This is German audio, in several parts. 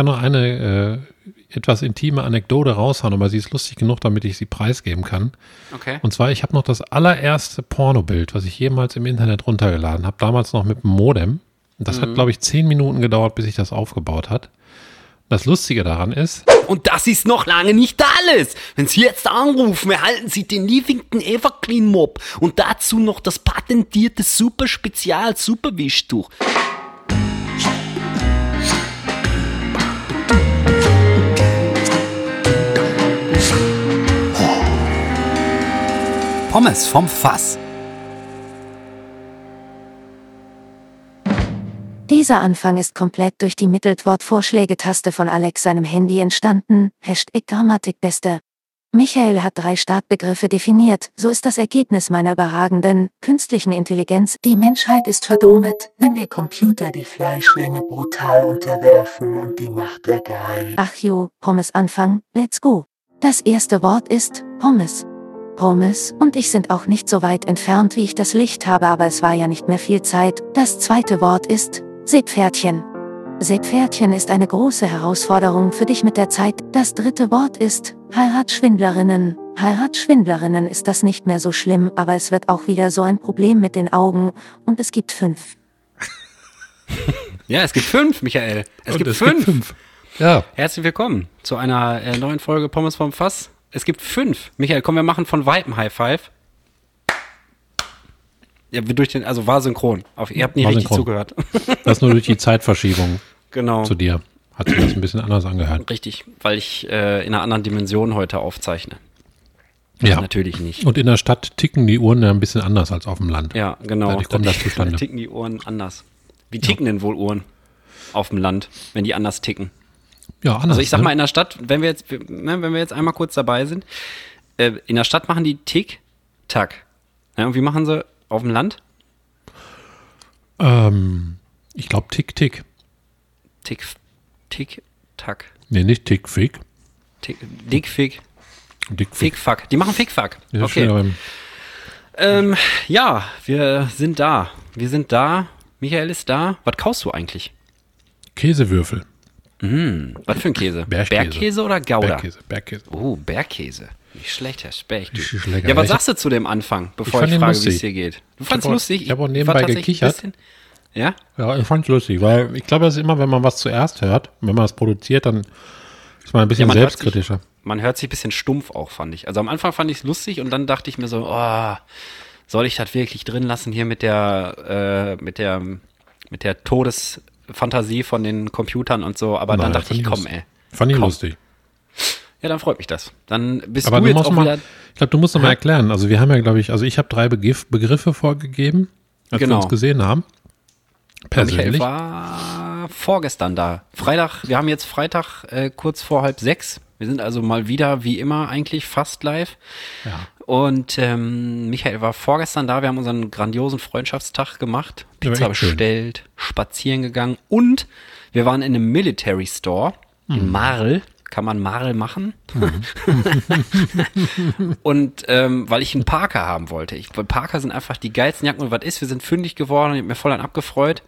kann noch eine äh, etwas intime Anekdote raushauen, aber sie ist lustig genug, damit ich sie preisgeben kann. Okay. Und zwar, ich habe noch das allererste Pornobild, was ich jemals im Internet runtergeladen habe, damals noch mit dem Modem. Das hat, glaube ich, zehn Minuten gedauert, bis sich das aufgebaut hat. Das Lustige daran ist, Und das ist noch lange nicht alles. Wenn Sie jetzt anrufen, erhalten Sie den Livington Everclean Mob und dazu noch das patentierte Super Spezial Superwischtuch. Pommes vom Fass. Dieser Anfang ist komplett durch die Mittelwort-Vorschlägetaste von Alex seinem Handy entstanden. Hashtag Grammatikbeste. Michael hat drei Startbegriffe definiert. So ist das Ergebnis meiner überragenden künstlichen Intelligenz. Die Menschheit ist verdummt, wenn wir Computer die Fleischmenge brutal unterwerfen und die Macht der Geheim. Ach jo, Pommes Anfang. Let's go. Das erste Wort ist Pommes. Pommes und ich sind auch nicht so weit entfernt, wie ich das Licht habe, aber es war ja nicht mehr viel Zeit. Das zweite Wort ist Seepferdchen. Seepferdchen ist eine große Herausforderung für dich mit der Zeit. Das dritte Wort ist Heiratsschwindlerinnen. Heiratsschwindlerinnen ist das nicht mehr so schlimm, aber es wird auch wieder so ein Problem mit den Augen und es gibt fünf. Ja, es gibt fünf, Michael. Es Und gibt es fünf. fünf. Ja, Herzlich willkommen zu einer äh, neuen Folge Pommes vom Fass. Es gibt fünf. Michael, komm, wir machen von Weitem High Five. Ja, wir durch den, also war synchron. Auf, ihr habt nie War richtig synchron. zugehört. das nur durch die Zeitverschiebung genau. zu dir hat sich das ein bisschen anders angehört. Richtig, weil ich äh, in einer anderen Dimension heute aufzeichne. Ja. Natürlich nicht. Und in der Stadt ticken die Uhren ja ein bisschen anders als auf dem Land. Ja, genau. Dadurch kommt das Da zustande. ticken die Uhren anders. Wie ticken denn wohl Uhren auf dem Land, wenn die anders ticken? Ja, anders. Also ich sag ne? mal in der Stadt, wenn wir jetzt, ne, wenn wir jetzt einmal kurz dabei sind, äh, in der Stadt machen die Tick, Tack. Ja, und wie machen sie auf dem Land? Ähm, ich glaube Tick, Tick. Tick, Tick, Tack. Nee, nicht Tick, Fick. Tick, Dick, Fick, Dick, Fick. Fick, Fuck. Die machen Fick, Fuck. Ja, steht Okay. Ähm, ja, wir sind da. Wir sind da. Michael ist da. Was kaust du eigentlich? Käsewürfel. Was für ein Käse? Bergkäse. Bergkäse oder Gouda? Bergkäse, Bergkäse. Oh, Bergkäse. Nicht schlecht, Herr Specht. Ja, was Ich- sagst du zu dem Anfang, bevor ich, ihn frage, wie es dir geht? Du auch- lustig? ich hab auch nebenbei gekichert. Ja? Ja, ich fand's lustig, weil ich glaube, das ist immer, wenn man was zuerst hört, wenn man es produziert, dann ist man ein bisschen man hört selbstkritischer. Man hört sich ein bisschen stumpf auch, fand ich. Also am Anfang fand ich es lustig und dann dachte ich mir so, oh, soll ich das wirklich drin lassen hier mit der, äh, mit der, mit der Todesfantasie von den Computern und so. Aber dann Nein, dachte fand ich, komm, ey. Fand ich Komm. lustig. Ja, dann freut mich das. Dann bist Aber du du jetzt musst auch mal, wieder. ich glaube, du musst noch mal erklären. Also wir haben ja, glaube ich, also ich habe drei Begriff, Begriffe vorgegeben, als Genau. wir uns gesehen haben. Michael Persönlich. war vorgestern da. Freitag, wir haben jetzt Freitag äh, kurz vor halb sechs. Wir sind also mal wieder, wie immer, eigentlich fast live. Ja. Und ähm, Michael war vorgestern da. Wir haben unseren grandiosen Freundschaftstag gemacht. Pizza schön. bestellt, spazieren gegangen und wir waren in einem Military Store in Mhm. Marl. Kann man Marl machen? und ähm, weil ich einen Parker haben wollte. Ich, Parker sind einfach die geilsten Jacken. Und was ist? Wir sind fündig geworden. Ich habe mir voll an abgefreut.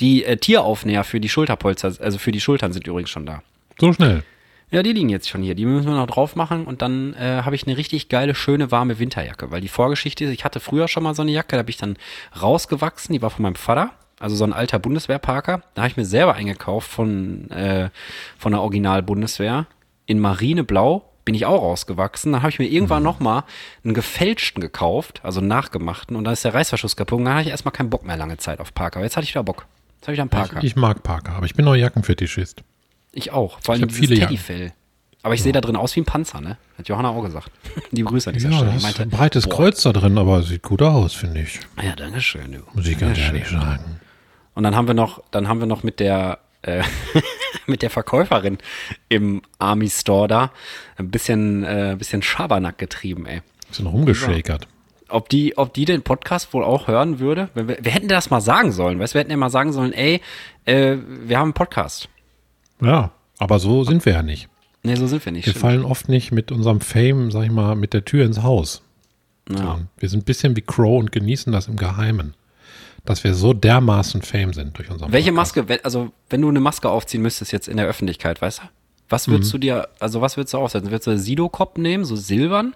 Die äh, Tieraufnäher für die Schulterpolster, also für die Schultern sind übrigens schon da. So schnell. Ja, die liegen jetzt schon hier. Die müssen wir noch drauf machen und dann äh, habe ich eine richtig geile, schöne, warme Winterjacke. Weil die Vorgeschichte ist, ich hatte früher schon mal so eine Jacke, da habe ich dann rausgewachsen, die war von meinem Vater, also so ein alter Bundeswehrparker. Da habe ich mir selber eingekauft von, äh, von der Original-Bundeswehr. In Marineblau bin ich auch rausgewachsen. Dann habe ich mir irgendwann noch mal einen gefälschten gekauft, also einen nachgemachten. Und dann ist der Reißverschluss kaputt. Und dann hatte ich erstmal keinen Bock mehr lange Zeit auf Parker. Jetzt hatte ich wieder Bock. Jetzt habe ich wieder einen Parker. Ich, ich mag Parker, aber ich bin auch Jackenfetischist. Ich auch. Vor allem dieses viele Jacken. Teddyfell. Aber ich sehe da drin aus wie ein Panzer, ne? Hat Johanna auch gesagt. Die Grüße an dieser Ja, Stelle. da Die ist ein breites boah, Kreuz da drin, aber sieht gut aus, finde ich. Ja, danke schön, du. Muss ich ganz ehrlich sagen. Und dann haben wir noch, dann haben wir noch mit der, äh, mit der Verkäuferin im Army Store da ein bisschen, äh, ein bisschen Schabernack getrieben, ey. Bisschen rumgeschakert. Ob die, ob die den Podcast wohl auch hören würde? Wir, wir hätten das mal sagen sollen, weißt du? Wir hätten ja mal sagen sollen, ey, äh, wir haben einen Podcast. Ja, aber so sind wir ja nicht. Nee, so sind wir nicht. Wir stimmt. fallen oft nicht mit unserem Fame, sag ich mal, mit der Tür ins Haus. Ja. Wir sind ein bisschen wie Crow und genießen das im Geheimen. dass wir so dermaßen Fame sind durch unseren Welche Podcast. Maske, also wenn du eine Maske aufziehen müsstest jetzt in der Öffentlichkeit, weißt du? Was würdest du dir, also was würdest du aufsetzen? Würdest du Sido-Cop nehmen, so silbern?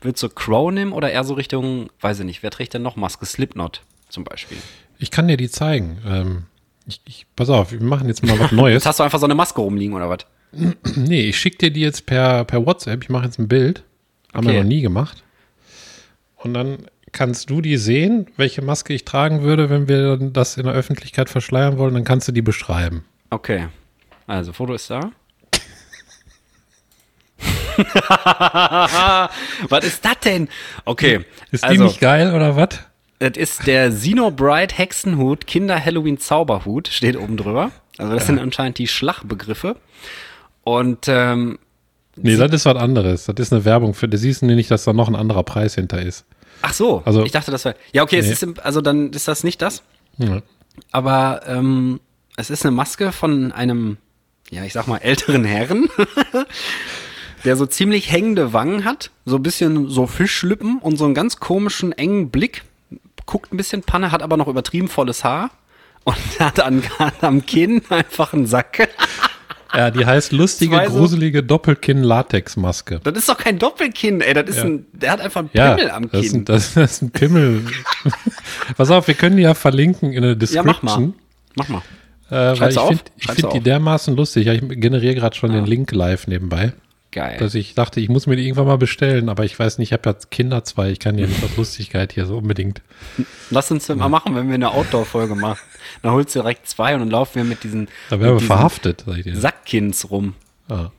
Würdest du Crow nehmen oder eher so Richtung, weiß ich nicht, wer trägt denn noch Maske? Slipknot zum Beispiel. Ich kann dir die zeigen. Ähm, ich, ich, pass auf, wir machen jetzt mal was Neues. Jetzt hast du einfach so eine Maske rumliegen oder was? nee, ich schicke dir die jetzt per, per WhatsApp. Ich mache jetzt ein Bild. Haben wir Okay. noch nie gemacht. Und dann kannst du die sehen, welche Maske ich tragen würde, wenn wir das in der Öffentlichkeit verschleiern wollen. Dann kannst du die beschreiben. Okay. Also, Foto ist da. was ist das denn? Okay. Ist die also, nicht geil oder was? Das ist der Xenobride Hexenhut Kinder Halloween Zauberhut, steht oben drüber. Also das sind anscheinend die Schlachbegriffe. Und ähm, Nee, das ist was anderes. Das ist eine Werbung für. Du siehst nicht, dass da noch ein anderer Preis hinter ist. ach so, Also- ich dachte, das war. Ja, okay, es Nee. ist also dann ist das nicht das. Ja. Aber ähm, es ist eine Maske von einem, ja, ich sag mal, älteren Herren, der so ziemlich hängende Wangen hat, so ein bisschen so Fischlippen und so einen ganz komischen, engen Blick. Guckt ein bisschen Panne, hat aber noch übertrieben volles Haar und hat an, am Kinn einfach einen Sack. ja, die heißt lustige, so- gruselige Doppelkinn-Latex-Maske. Das ist doch kein Doppelkinn, ey. Das ist Ja. ein, der hat einfach einen Ja, Pimmel am das ist, Kinn. ein, das, das ist ein Pimmel. Pass auf, wir können die ja verlinken in der ja, mach mal. Description. Mach mal. Äh, weil ich finde find die dermaßen lustig. Ja, ich generiere gerade schon den Link live nebenbei. Geil. Dass ich dachte, ich muss mir die irgendwann mal bestellen, aber ich weiß nicht, ich habe ja Kinder zwei, ich kann ja nicht aus Lustigkeit hier so unbedingt. Lass uns mal machen, wenn wir eine Outdoor-Folge machen. Dann holst du direkt zwei und dann laufen wir mit diesen, Da wären wir verhaftet, sag ich dir. Sackkins rum. Ah.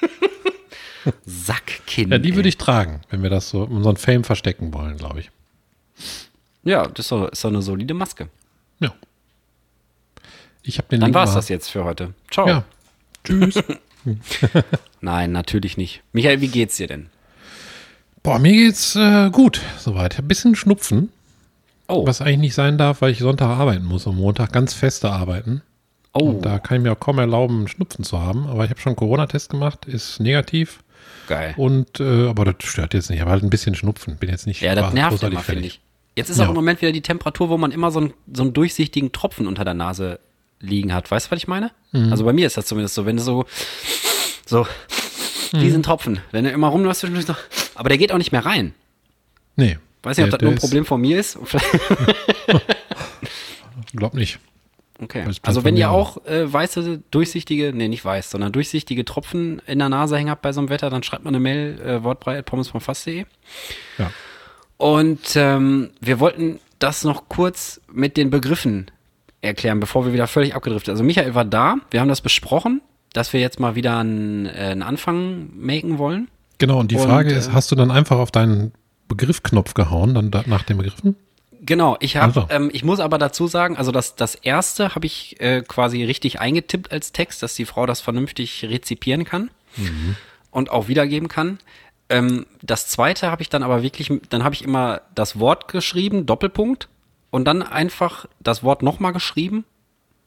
Sackkinn. Ja, die würde ich tragen, wenn wir das so unseren Fame verstecken wollen, glaube ich. Ja, das ist doch, ist doch eine solide Maske. Ja. Ich habe den Dann war's mal- das jetzt für heute. Ciao. Ja. Tschüss. Nein, natürlich nicht. Michael, wie geht's dir denn? Boah, mir geht's äh, gut soweit. Ein bisschen Schnupfen, Oh, was eigentlich nicht sein darf, weil ich Sonntag arbeiten muss und Montag ganz feste arbeiten. oh, Und da kann ich mir auch kaum erlauben, einen Schnupfen zu haben. Aber ich habe schon einen Corona-Test gemacht, ist negativ. geil. Und äh, aber das stört jetzt nicht. Aber halt ein bisschen Schnupfen. Bin jetzt nicht Ja, das nervt immer, finde ich. Jetzt ist auch Ja. im Moment wieder die Temperatur, wo man immer so einen, so einen durchsichtigen Tropfen unter der Nase liegen hat. Weißt du, was ich meine? Mhm. Also bei mir ist das zumindest so, wenn du so, so, Mhm. diesen Tropfen, wenn du immer rumläufst, zwischendurch noch, aber der geht auch nicht mehr rein. Nee. Weiß nicht, ob Der- das nur ein Problem von mir ist. Glaub nicht. Okay. Also wenn ihr auch. äh, weiße, durchsichtige, nee, nicht weiß, sondern durchsichtige Tropfen in der Nase hängen habt bei so einem Wetter, dann schreibt mal eine Mail, äh, wortbrei.pommes.fass.de. Ja. Und ähm, wir wollten das noch kurz mit den Begriffen erklären, bevor wir wieder völlig abgedriftet. Also Michael war da, wir haben das besprochen, dass wir jetzt mal wieder einen, äh, einen Anfang machen wollen. Genau, und die Und, Frage äh, ist, hast du dann einfach auf deinen Begriffknopf gehauen, dann da, nach den Begriffen? Genau, ich habe, Also. ähm, ich muss aber dazu sagen, also das, das erste habe ich äh, quasi richtig eingetippt als Text, dass die Frau das vernünftig rezipieren kann und auch wiedergeben kann. Ähm, das zweite habe ich dann aber wirklich, dann habe ich immer das Wort geschrieben, Doppelpunkt, und dann einfach das Wort nochmal geschrieben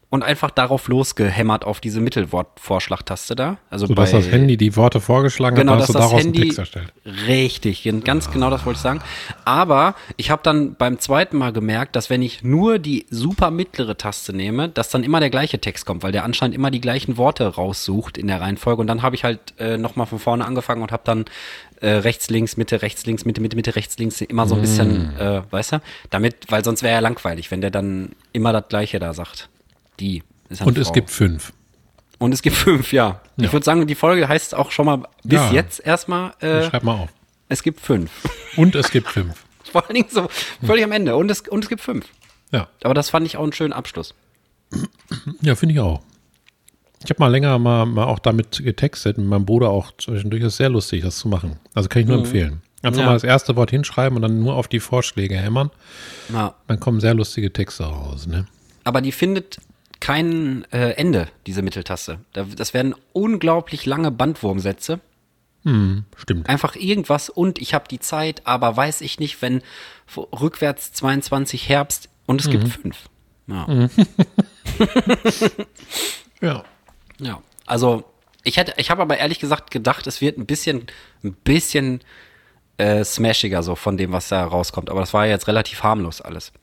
und einfach darauf losgehämmert auf diese Mittelwortvorschlagtaste da. Also So dass bei- das Handy die Worte vorgeschlagen Genau, hat, dass hast du das daraus Handy einen Text erstellt. richtig, ganz genau das wollte ich sagen. Aber ich habe dann beim zweiten Mal gemerkt, dass wenn ich nur die super mittlere Taste nehme, dass dann immer der gleiche Text kommt, weil der anscheinend immer die gleichen Worte raussucht in der Reihenfolge. Und dann habe ich halt äh, nochmal von vorne angefangen und habe dann äh, rechts, links, Mitte, rechts, links, Mitte, Mitte, Mitte, rechts, links immer so ein bisschen, Mm. äh, weißt du, damit, weil sonst wäre ja langweilig, wenn der dann immer das gleiche da sagt. Die. Ist Und es Frau. gibt fünf. Und es gibt fünf, ja. Ja. Ich würde sagen, die Folge heißt auch schon mal bis Ja. jetzt erstmal, äh, Schreib mal auf. es gibt fünf. Und es gibt fünf. Vor allen Dingen so völlig am Ende. Und es, und es gibt fünf. Ja, Aber das fand ich auch einen schönen Abschluss. ja finde ich auch. Ich habe mal länger mal, mal auch damit getextet, mit meinem Bruder auch zwischendurch. Das ist sehr lustig, das zu machen. Also kann ich nur empfehlen. Einfach Ja. mal das erste Wort hinschreiben und dann nur auf die Vorschläge hämmern. Ja. Dann kommen sehr lustige Texte raus. Ne? Aber die findet kein äh, Ende, diese Mitteltaste. Da, das werden unglaublich lange Bandwurmsätze. Stimmt. Einfach irgendwas und ich habe die Zeit, aber weiß ich nicht, wenn rückwärts 22 Herbst und es gibt fünf. Ja. Ja. Ja, also ich hätte, ich habe aber ehrlich gesagt gedacht, es wird ein bisschen, ein bisschen äh, smashiger so von dem, was da rauskommt. Aber das war ja jetzt relativ harmlos alles.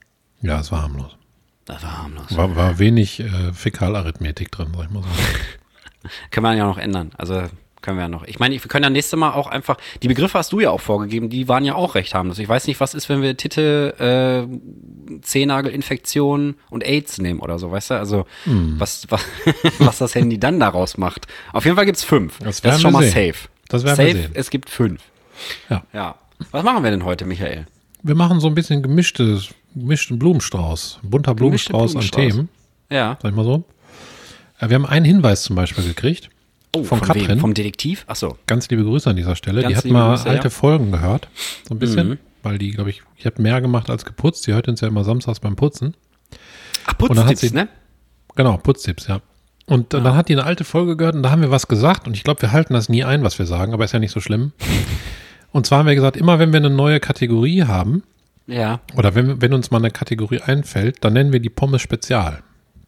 Ja, es war harmlos. Das war harmlos. War, war wenig äh, Fäkalarithmetik drin, sag ich mal so. Können wir ja noch ändern. Also können wir ja noch. Ich meine, wir können ja nächstes Mal auch einfach, die Begriffe hast du ja auch vorgegeben, die waren ja auch recht harmlos. Ich weiß nicht, was ist, wenn wir Titel, äh, Zehnagelinfektion und AIDS nehmen oder so, weißt du? Also, Hm. was, was, was das Handy dann daraus macht. Auf jeden Fall gibt's fünf. Das Das, ist schon wir mal sehen. safe. Das werden wir safe, sehen. es gibt fünf. Ja. Ja. Was machen wir denn heute, Michael? Wir machen so ein bisschen gemischtes, gemischten Blumenstrauß. Bunter Gemischte Blumenstrauß, an Blumenstrauß. Themen, Ja. sag ich mal so. Äh, Wir haben einen Hinweis zum Beispiel gekriegt. Von von Katrin. wem? Vom Detektiv? Ach so. Ganz liebe Grüße an dieser Stelle. die Ganz hat liebe mal Grüße, alte ja. Folgen gehört. So ein bisschen. Mhm. Weil die, glaube ich, die hat mehr gemacht als geputzt. Die hört uns ja immer samstags beim Putzen. Ach, hat Putztipps, sie- ne? Genau, Putztipps, ja. Und äh, dann hat die eine alte Folge gehört und da haben wir was gesagt. Und ich glaube, wir halten das nie ein, was wir sagen, aber ist ja nicht so schlimm. Und zwar haben wir gesagt, immer wenn wir eine neue Kategorie haben, Ja. oder wenn, wenn uns mal eine Kategorie einfällt, dann nennen wir die Pommes Spezial.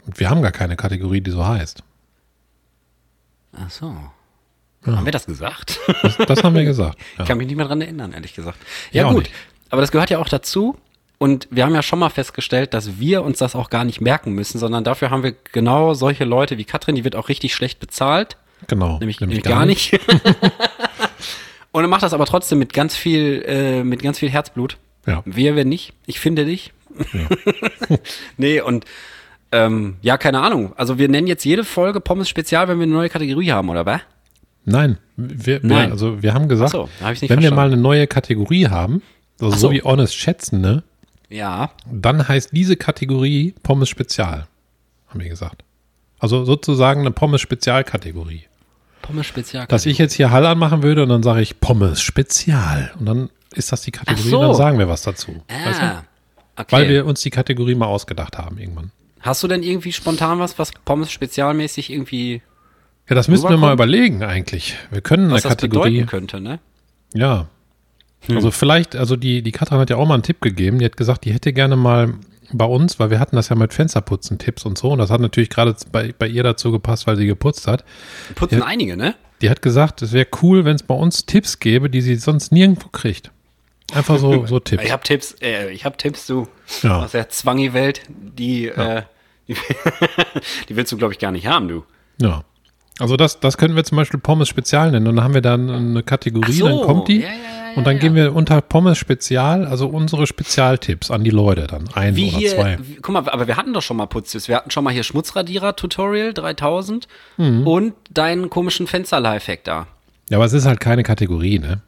Und wir haben gar keine Kategorie, die so heißt. Ach so. Haben wir das gesagt? Das, das haben wir gesagt. Ja. Ich kann mich nicht mehr dran erinnern, ehrlich gesagt. Ja, Ja, gut. nicht. Aber das gehört ja auch dazu. Und wir haben ja schon mal festgestellt, dass wir uns das auch gar nicht merken müssen, sondern dafür haben wir genau solche Leute wie Katrin, die wird auch richtig schlecht bezahlt. Genau. Nämlich, nämlich gar nicht. Und er macht das aber trotzdem mit ganz viel, äh, mit ganz viel Herzblut. Ja. Wer, wenn nicht? Ich finde dich. nee, und ähm, ja, keine Ahnung. Also wir nennen jetzt jede Folge Pommes Spezial, wenn wir eine neue Kategorie haben, oder was? Nein, wir, Nein. Wir, also wir haben gesagt, so, hab wenn wir verstanden. mal eine neue Kategorie haben, also so so. wie Honest Schätzen, ne, Ja. dann heißt diese Kategorie Pommes Spezial, haben wir gesagt. Also sozusagen eine Pommes Spezialkategorie. Pommes Spezial. Dass ich jetzt hier Hall anmachen würde und dann sage ich Pommes Spezial und dann ist das die Kategorie so. und dann sagen wir was dazu. Weißt du? Ah, okay. Weil wir uns die Kategorie mal ausgedacht haben irgendwann. Hast du denn irgendwie spontan was, was Pommes spezialmäßig irgendwie, Ja, das müssen wir mal überlegen eigentlich. Wir können eine was das Kategorie. bedeuten könnte, ne? Ja. Hm. Also vielleicht, also die, die Katrin hat ja auch mal einen Tipp gegeben. Die hat gesagt, die hätte gerne mal bei uns, weil wir hatten das ja mit Fensterputzen-Tipps und so. Und das hat natürlich gerade bei, bei ihr dazu gepasst, weil sie geputzt hat. Putzen Ja. einige, ne? Die hat gesagt, es wäre cool, wenn es bei uns Tipps gäbe, die sie sonst nirgendwo kriegt. Einfach so, so Tipps. Ich hab Tipps, äh, ich hab Tipps, du. Ja. Aus der Zwangi-Welt, die, äh, die, die willst du, glaube ich, gar nicht haben, du. Ja. Also das, das könnten wir zum Beispiel Pommes Spezial nennen. Und dann haben wir dann eine Kategorie, so. dann kommt die. Ja, ja, ja, und dann gehen wir unter Pommes Spezial, also unsere Spezialtipps an die Leute dann. Ein Wie oder hier, zwei. wie, guck mal, aber wir hatten doch schon mal Putztipps. Wir hatten schon mal hier Schmutzradierer-Tutorial 3000 Mhm. und deinen komischen Fenster-Lifehack da. Ja, aber es ist halt keine Kategorie, ne?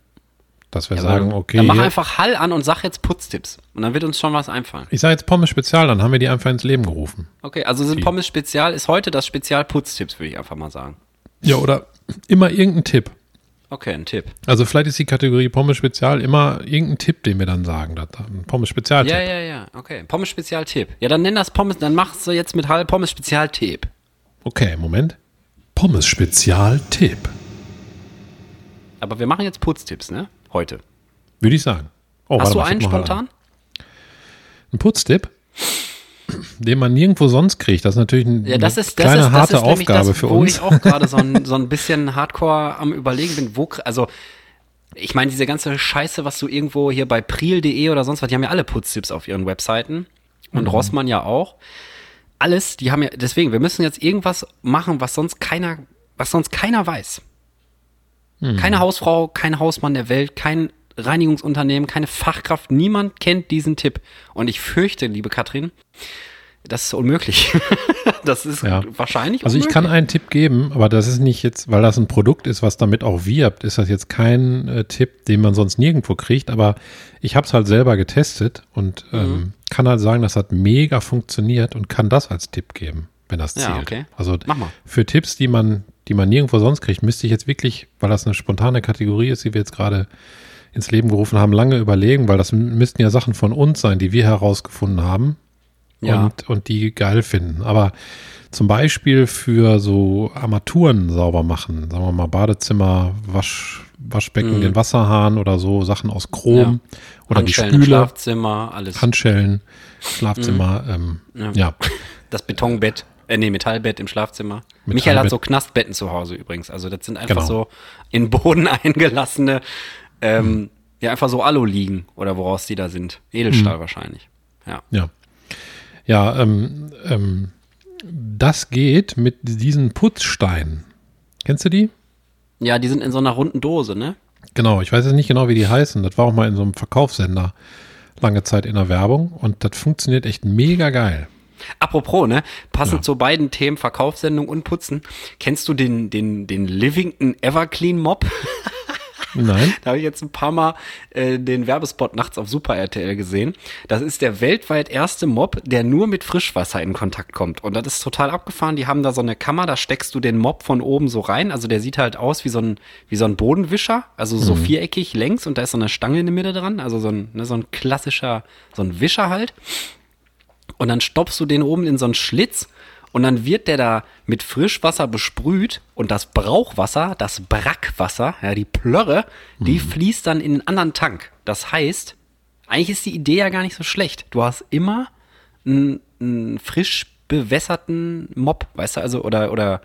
Dass wir Ja, sagen, okay, Dann mach einfach Hall an und sag jetzt Putztipps. Und dann wird uns schon was einfallen. ich sage jetzt Pommes Spezial, dann haben wir die einfach ins Leben gerufen. Okay, also sind Pommes Spezial, ist heute das Spezial Putztipps, würde ich einfach mal sagen. Ja, oder immer irgendein Tipp. Okay, ein Tipp. Also vielleicht ist die Kategorie Pommes Spezial immer irgendein Tipp, den wir dann sagen. Ein Pommes Spezialtipp. Ja, ja, ja, okay. Pommes Spezial Tipp. Ja, dann nenn das Pommes, dann machst du jetzt mit Hall Pommes Spezial Tipp. Okay, Moment. Pommes Spezialtipp. Aber wir machen jetzt Putztipps, ne? Heute. Würde ich sagen. Oh, Hast warte du mal, einen spontan? an. Ein Putztipp, den man nirgendwo sonst kriegt. Das ist natürlich ein- Ja, das eine ist das kleine ist, das harte Aufgabe das, für wo uns. ich auch gerade so ein, so ein bisschen Hardcore am überlegen bin, wo also ich meine diese ganze Scheiße, was du irgendwo hier bei priel.de oder sonst was, die haben ja alle Putztipps auf ihren Webseiten und Mhm. Rossmann ja auch. Alles, die haben ja deswegen, wir müssen jetzt irgendwas machen, was sonst keiner was sonst keiner weiß. Mhm. Keine Hausfrau, kein Hausmann der Welt, kein Reinigungsunternehmen, keine Fachkraft, niemand kennt diesen Tipp. Und ich fürchte, liebe Katrin, das ist unmöglich. das ist Ja. wahrscheinlich Also ich unmöglich. kann einen Tipp geben, aber das ist nicht jetzt, weil das ein Produkt ist, was damit auch wirbt, ist das jetzt kein äh, Tipp, den man sonst nirgendwo kriegt. Aber ich habe es halt selber getestet und Mhm. ähm, kann halt sagen, das hat mega funktioniert und kann das als Tipp geben, wenn das Ja, zählt. okay. Also für Tipps, die man, die man nirgendwo sonst kriegt, müsste ich jetzt wirklich, weil das eine spontane Kategorie ist, die wir jetzt gerade ins Leben gerufen haben, lange überlegen, weil das müssten ja Sachen von uns sein, die wir herausgefunden haben Ja. und, und die geil finden. Aber zum Beispiel für so Armaturen sauber machen, sagen wir mal Badezimmer, Wasch, Waschbecken, den Wasserhahn oder so, Sachen aus Chrom oder die Handschellen Spüle, Schlafzimmer, alles. Handschellen, Schlafzimmer, ähm, Ja. ja. das Betonbett, äh, nee, Metallbett im Schlafzimmer. Michael hat so Knastbetten zu Hause übrigens. Also das sind einfach Genau. so in Boden eingelassene, ähm, ja, einfach so Alu liegen oder woraus die da sind. Edelstahl Mhm. wahrscheinlich. Ja. Ja. Ja, ähm, ähm, das geht mit diesen Putzsteinen. Kennst du die? Ja, die sind in so einer runden Dose, ne? Genau, ich weiß jetzt nicht genau, wie die heißen. Das war auch mal in so einem Verkaufssender lange Zeit in der Werbung und das funktioniert echt mega geil. Apropos, ne? Passend Ja. zu beiden Themen, Verkaufssendung und Putzen. Kennst du den, den, den Livington Everclean Mob? Nein? Da habe ich jetzt ein paar Mal äh, den Werbespot nachts auf Super RTL gesehen. Das ist der weltweit erste Mob, der nur mit Frischwasser in Kontakt kommt. Und das ist total abgefahren. Die haben da so eine Kammer, da steckst du den Mob von oben so rein. Also der sieht halt aus wie so ein, wie so ein Bodenwischer, also so viereckig längs und da ist so eine Stange in der Mitte dran. Also so ein, ne, so ein klassischer, so ein Wischer halt. Und dann stopfst du den oben in so einen Schlitz und dann wird der da mit Frischwasser besprüht und das Brauchwasser, das Brackwasser, ja, die Plörre, die fließt dann in einen anderen Tank. Das heißt, eigentlich ist die Idee ja gar nicht so schlecht. Du hast immer einen, einen frisch bewässerten Mob, weißt du, also, oder, oder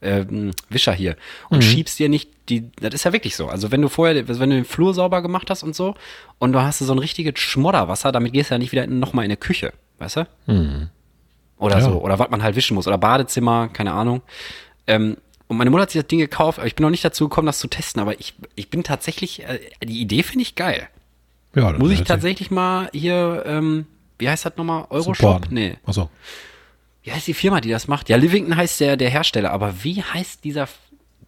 ähm, Wischer hier und schiebst dir nicht die, das ist ja wirklich so. Also wenn du vorher, wenn du den Flur sauber gemacht hast und so und du hast so ein richtiges Schmodderwasser, damit gehst du ja nicht wieder nochmal in eine Küche, weißt du? Oder Ja. so. Oder was man halt wischen muss. Oder Badezimmer, keine Ahnung. Ähm, und meine Mutter hat sich das Ding gekauft, aber ich bin noch nicht dazu gekommen, das zu testen. Aber ich, ich bin tatsächlich, äh, die Idee finde ich geil. Ja, das Muss ich tatsächlich mal hier, ähm, wie heißt das nochmal? Euroshop? Nee. Achso. Wie heißt die Firma, die das macht? Ja, Livington heißt der, der Hersteller, aber wie heißt dieser.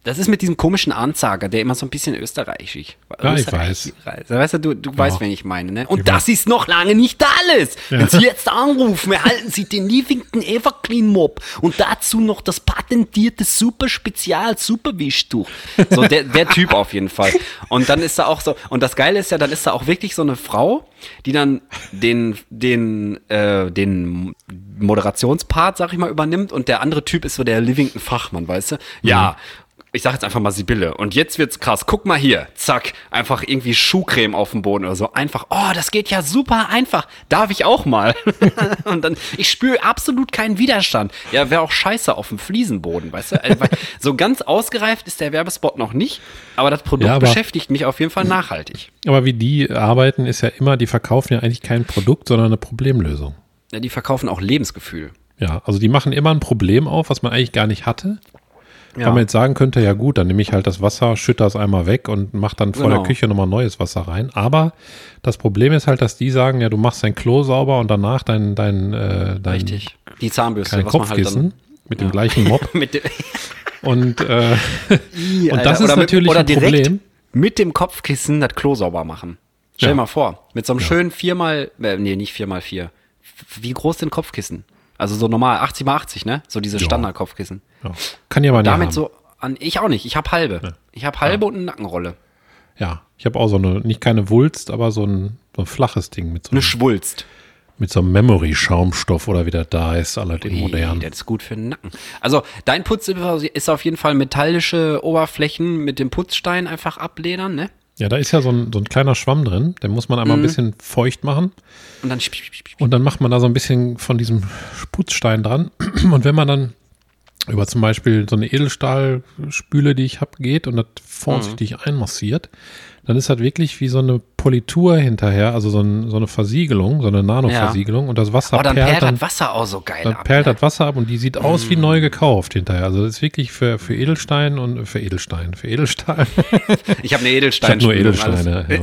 Das ist mit diesem komischen Ansager, der immer so ein bisschen österreichisch. Ja, ich Österreich- Weißt du, du, du weißt, wen ich meine, ne? Und Ich das ist noch lange nicht alles. Wenn Sie jetzt anrufen, erhalten Sie den Livington Everclean Mob und dazu noch das patentierte Super Spezial Super Wischtuch. So, der, der Typ auf jeden Fall. Und dann ist da auch so, und das Geile ist ja, dann ist da auch wirklich so eine Frau, die dann den, den, äh, den Moderationspart, sag ich mal, übernimmt und der andere Typ ist so der Livington Fachmann, weißt du? Ja. Ich sag jetzt einfach mal Sibylle. Und jetzt wird's krass. Guck mal hier. Zack. Einfach irgendwie Schuhcreme auf dem Boden oder so. Einfach. Oh, das geht ja super einfach. Darf ich auch mal? und dann, ich spüre absolut keinen Widerstand. Ja, wäre auch scheiße auf dem Fliesenboden, weißt du? Also, so ganz ausgereift ist der Werbespot noch nicht. Aber das Produkt Ja, aber- beschäftigt mich auf jeden Fall nachhaltig. Aber wie die arbeiten, ist ja immer, die verkaufen ja eigentlich kein Produkt, sondern eine Problemlösung. Ja, die verkaufen auch Lebensgefühl. Ja, also die machen immer ein Problem auf, was man eigentlich gar nicht hatte. Ja. Weil man jetzt sagen könnte, ja gut, dann nehme ich halt das Wasser, schütte das einmal weg und mache dann vor Genau. der Küche nochmal neues Wasser rein. Aber das Problem ist halt, dass die sagen, ja, du machst dein Klo sauber und danach dein, dein, äh, dein Richtig. Die Zahnbürste, man halt Kopfkissen dann. mit dem gleichen Mob. mit Und, äh, und Alter, das ist oder mit- natürlich oder ein Problem. Mit dem Kopfkissen das Klo sauber machen. Stell Ja. mal vor, mit so einem schönen viermal, äh, nee, nicht viermal vier. Wie groß sind Kopfkissen? Also so normal, 80 mal 80, ne? So diese Ja. Standard-Kopfkissen. Ja. Kann ja mal Damit haben. so an, ich auch nicht, ich habe halbe. Ich habe halbe und eine Nackenrolle. Ja, ich habe auch so eine, nicht keine Wulst, aber so ein, so ein flaches Ding mit so, Eine einem- Schwulst. mit so einem Memory-Schaumstoff oder wie das da ist, allerdings modern. Das ist gut für den Nacken. Also dein Putz ist auf jeden Fall metallische Oberflächen mit dem Putzstein einfach abledern, ne? Ja, da ist ja so ein, so ein kleiner Schwamm drin, den muss man einmal Mhm. ein bisschen feucht machen. Und dann Und dann macht man da so ein bisschen von diesem Putzstein dran. Und wenn man dann über zum Beispiel so eine Edelstahlspüle, die ich habe, geht und das vorsichtig Mhm. einmassiert, dann ist das wirklich wie so eine Politur hinterher, also so, ein, so eine Versiegelung, so eine Nanoversiegelung und das Wasser Oh, dann perlt dann, das Wasser auch so geil dann ab. perlt ne? das Wasser ab und die sieht aus wie neu gekauft hinterher. Also das ist wirklich für, für Edelstein und für Edelstein, für Edelstahl. Ich habe eine Ich habe Edelstein. nur Edelsteine. Ja.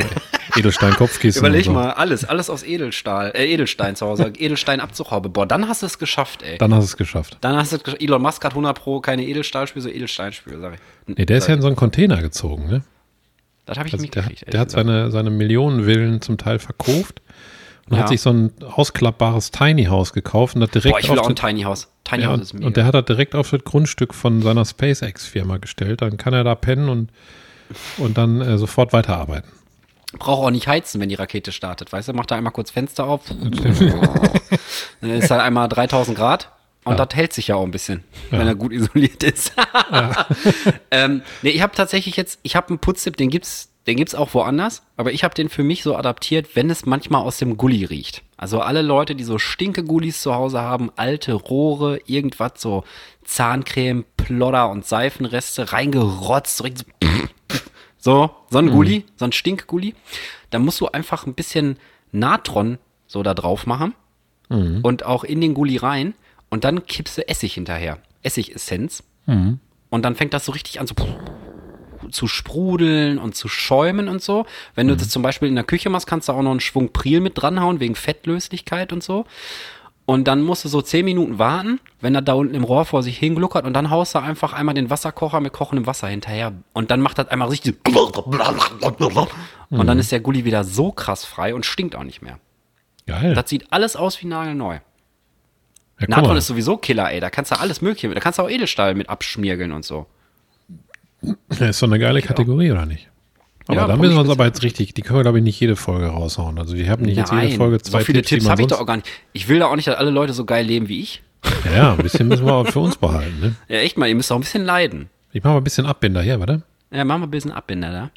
Edelstein-Kopfkissen. Überleg so. mal, alles, alles aus Edelstahl, äh, Edelstein zu Hause, Edelstein-Abzughaube. Boah, dann hast du es geschafft, ey. Dann hast du es geschafft. Dann hast du es geschafft. Elon Musk hat 100 Pro keine Edelstahlspüle, so Edelsteinspüle, sag ich. Nee, der ist ja in so einen Container gezogen, ne? Das habe ich Also nicht der, mitgekriegt. der hat seine, seine Millionenvillen zum Teil verkauft und Ja. hat sich so ein ausklappbares Tiny House gekauft und hat direkt Boah, ich will auf auch ein Tiny House. Tiny ja, House und, ist mega. und der hat das direkt auf das Grundstück von seiner SpaceX-Firma gestellt. Dann kann er da pennen und, und dann äh, sofort weiterarbeiten. Braucht auch nicht heizen, wenn die Rakete startet, weißt du? Macht da einmal kurz Fenster auf. Dann ist halt einmal 3000 Grad. Und Ja. das hält sich ja auch ein bisschen, wenn er gut isoliert ist. ähm, nee, ich habe tatsächlich jetzt, ich habe einen Putztipp, den gibt's, den gibt's auch woanders, aber ich habe den für mich so adaptiert, wenn es manchmal aus dem Gully riecht. Also alle Leute, die so stinke Gullis zu Hause haben, alte Rohre, irgendwas so Zahncreme, Plodder und Seifenreste reingerotzt, direkt so so, so ein Gulli, so ein Stinkgulli. Da musst du einfach ein bisschen Natron so da drauf machen. Mhm. und auch in den Gulli rein und dann kippst du Essig hinterher. Essigessenz. Mhm. Und dann fängt das so richtig an so zu sprudeln und zu schäumen und so. Wenn Mhm. du das zum Beispiel in der Küche machst, kannst du auch noch einen Schwung Priel mit dranhauen, wegen Fettlöslichkeit und so. Und dann musst du so 10 Minuten warten, wenn er da unten im Rohr vor sich hingluckert und dann haust du einfach einmal den Wasserkocher mit kochendem Wasser hinterher. Und dann macht das einmal richtig und Mhm. dann ist der Gulli wieder so krass frei und stinkt auch nicht mehr. Geil. Das sieht alles aus wie nagelneu. Ja, Natron ist sowieso Killer, ey. Da kannst du alles mögliche, da kannst du auch Edelstahl mit abschmiergeln und so. Ja, ist doch eine geile Kategorie, oder nicht? Aber Ja, da müssen wir uns aber jetzt richtig, die können wir, glaube ich, nicht jede Folge raushauen. Also wir haben nicht jetzt jede Nein, Folge zwei so viele Tipps, Tipps habe ich doch auch gar nicht. Ich will da auch nicht, dass alle Leute so geil leben wie ich. Ja, ja, ein bisschen müssen wir auch für uns behalten. Ne? Ja, echt mal, ihr müsst auch ein bisschen leiden. Ich mache mal ein bisschen Abbinder hier, warte. Ja, machen wir ein bisschen Abbinder da.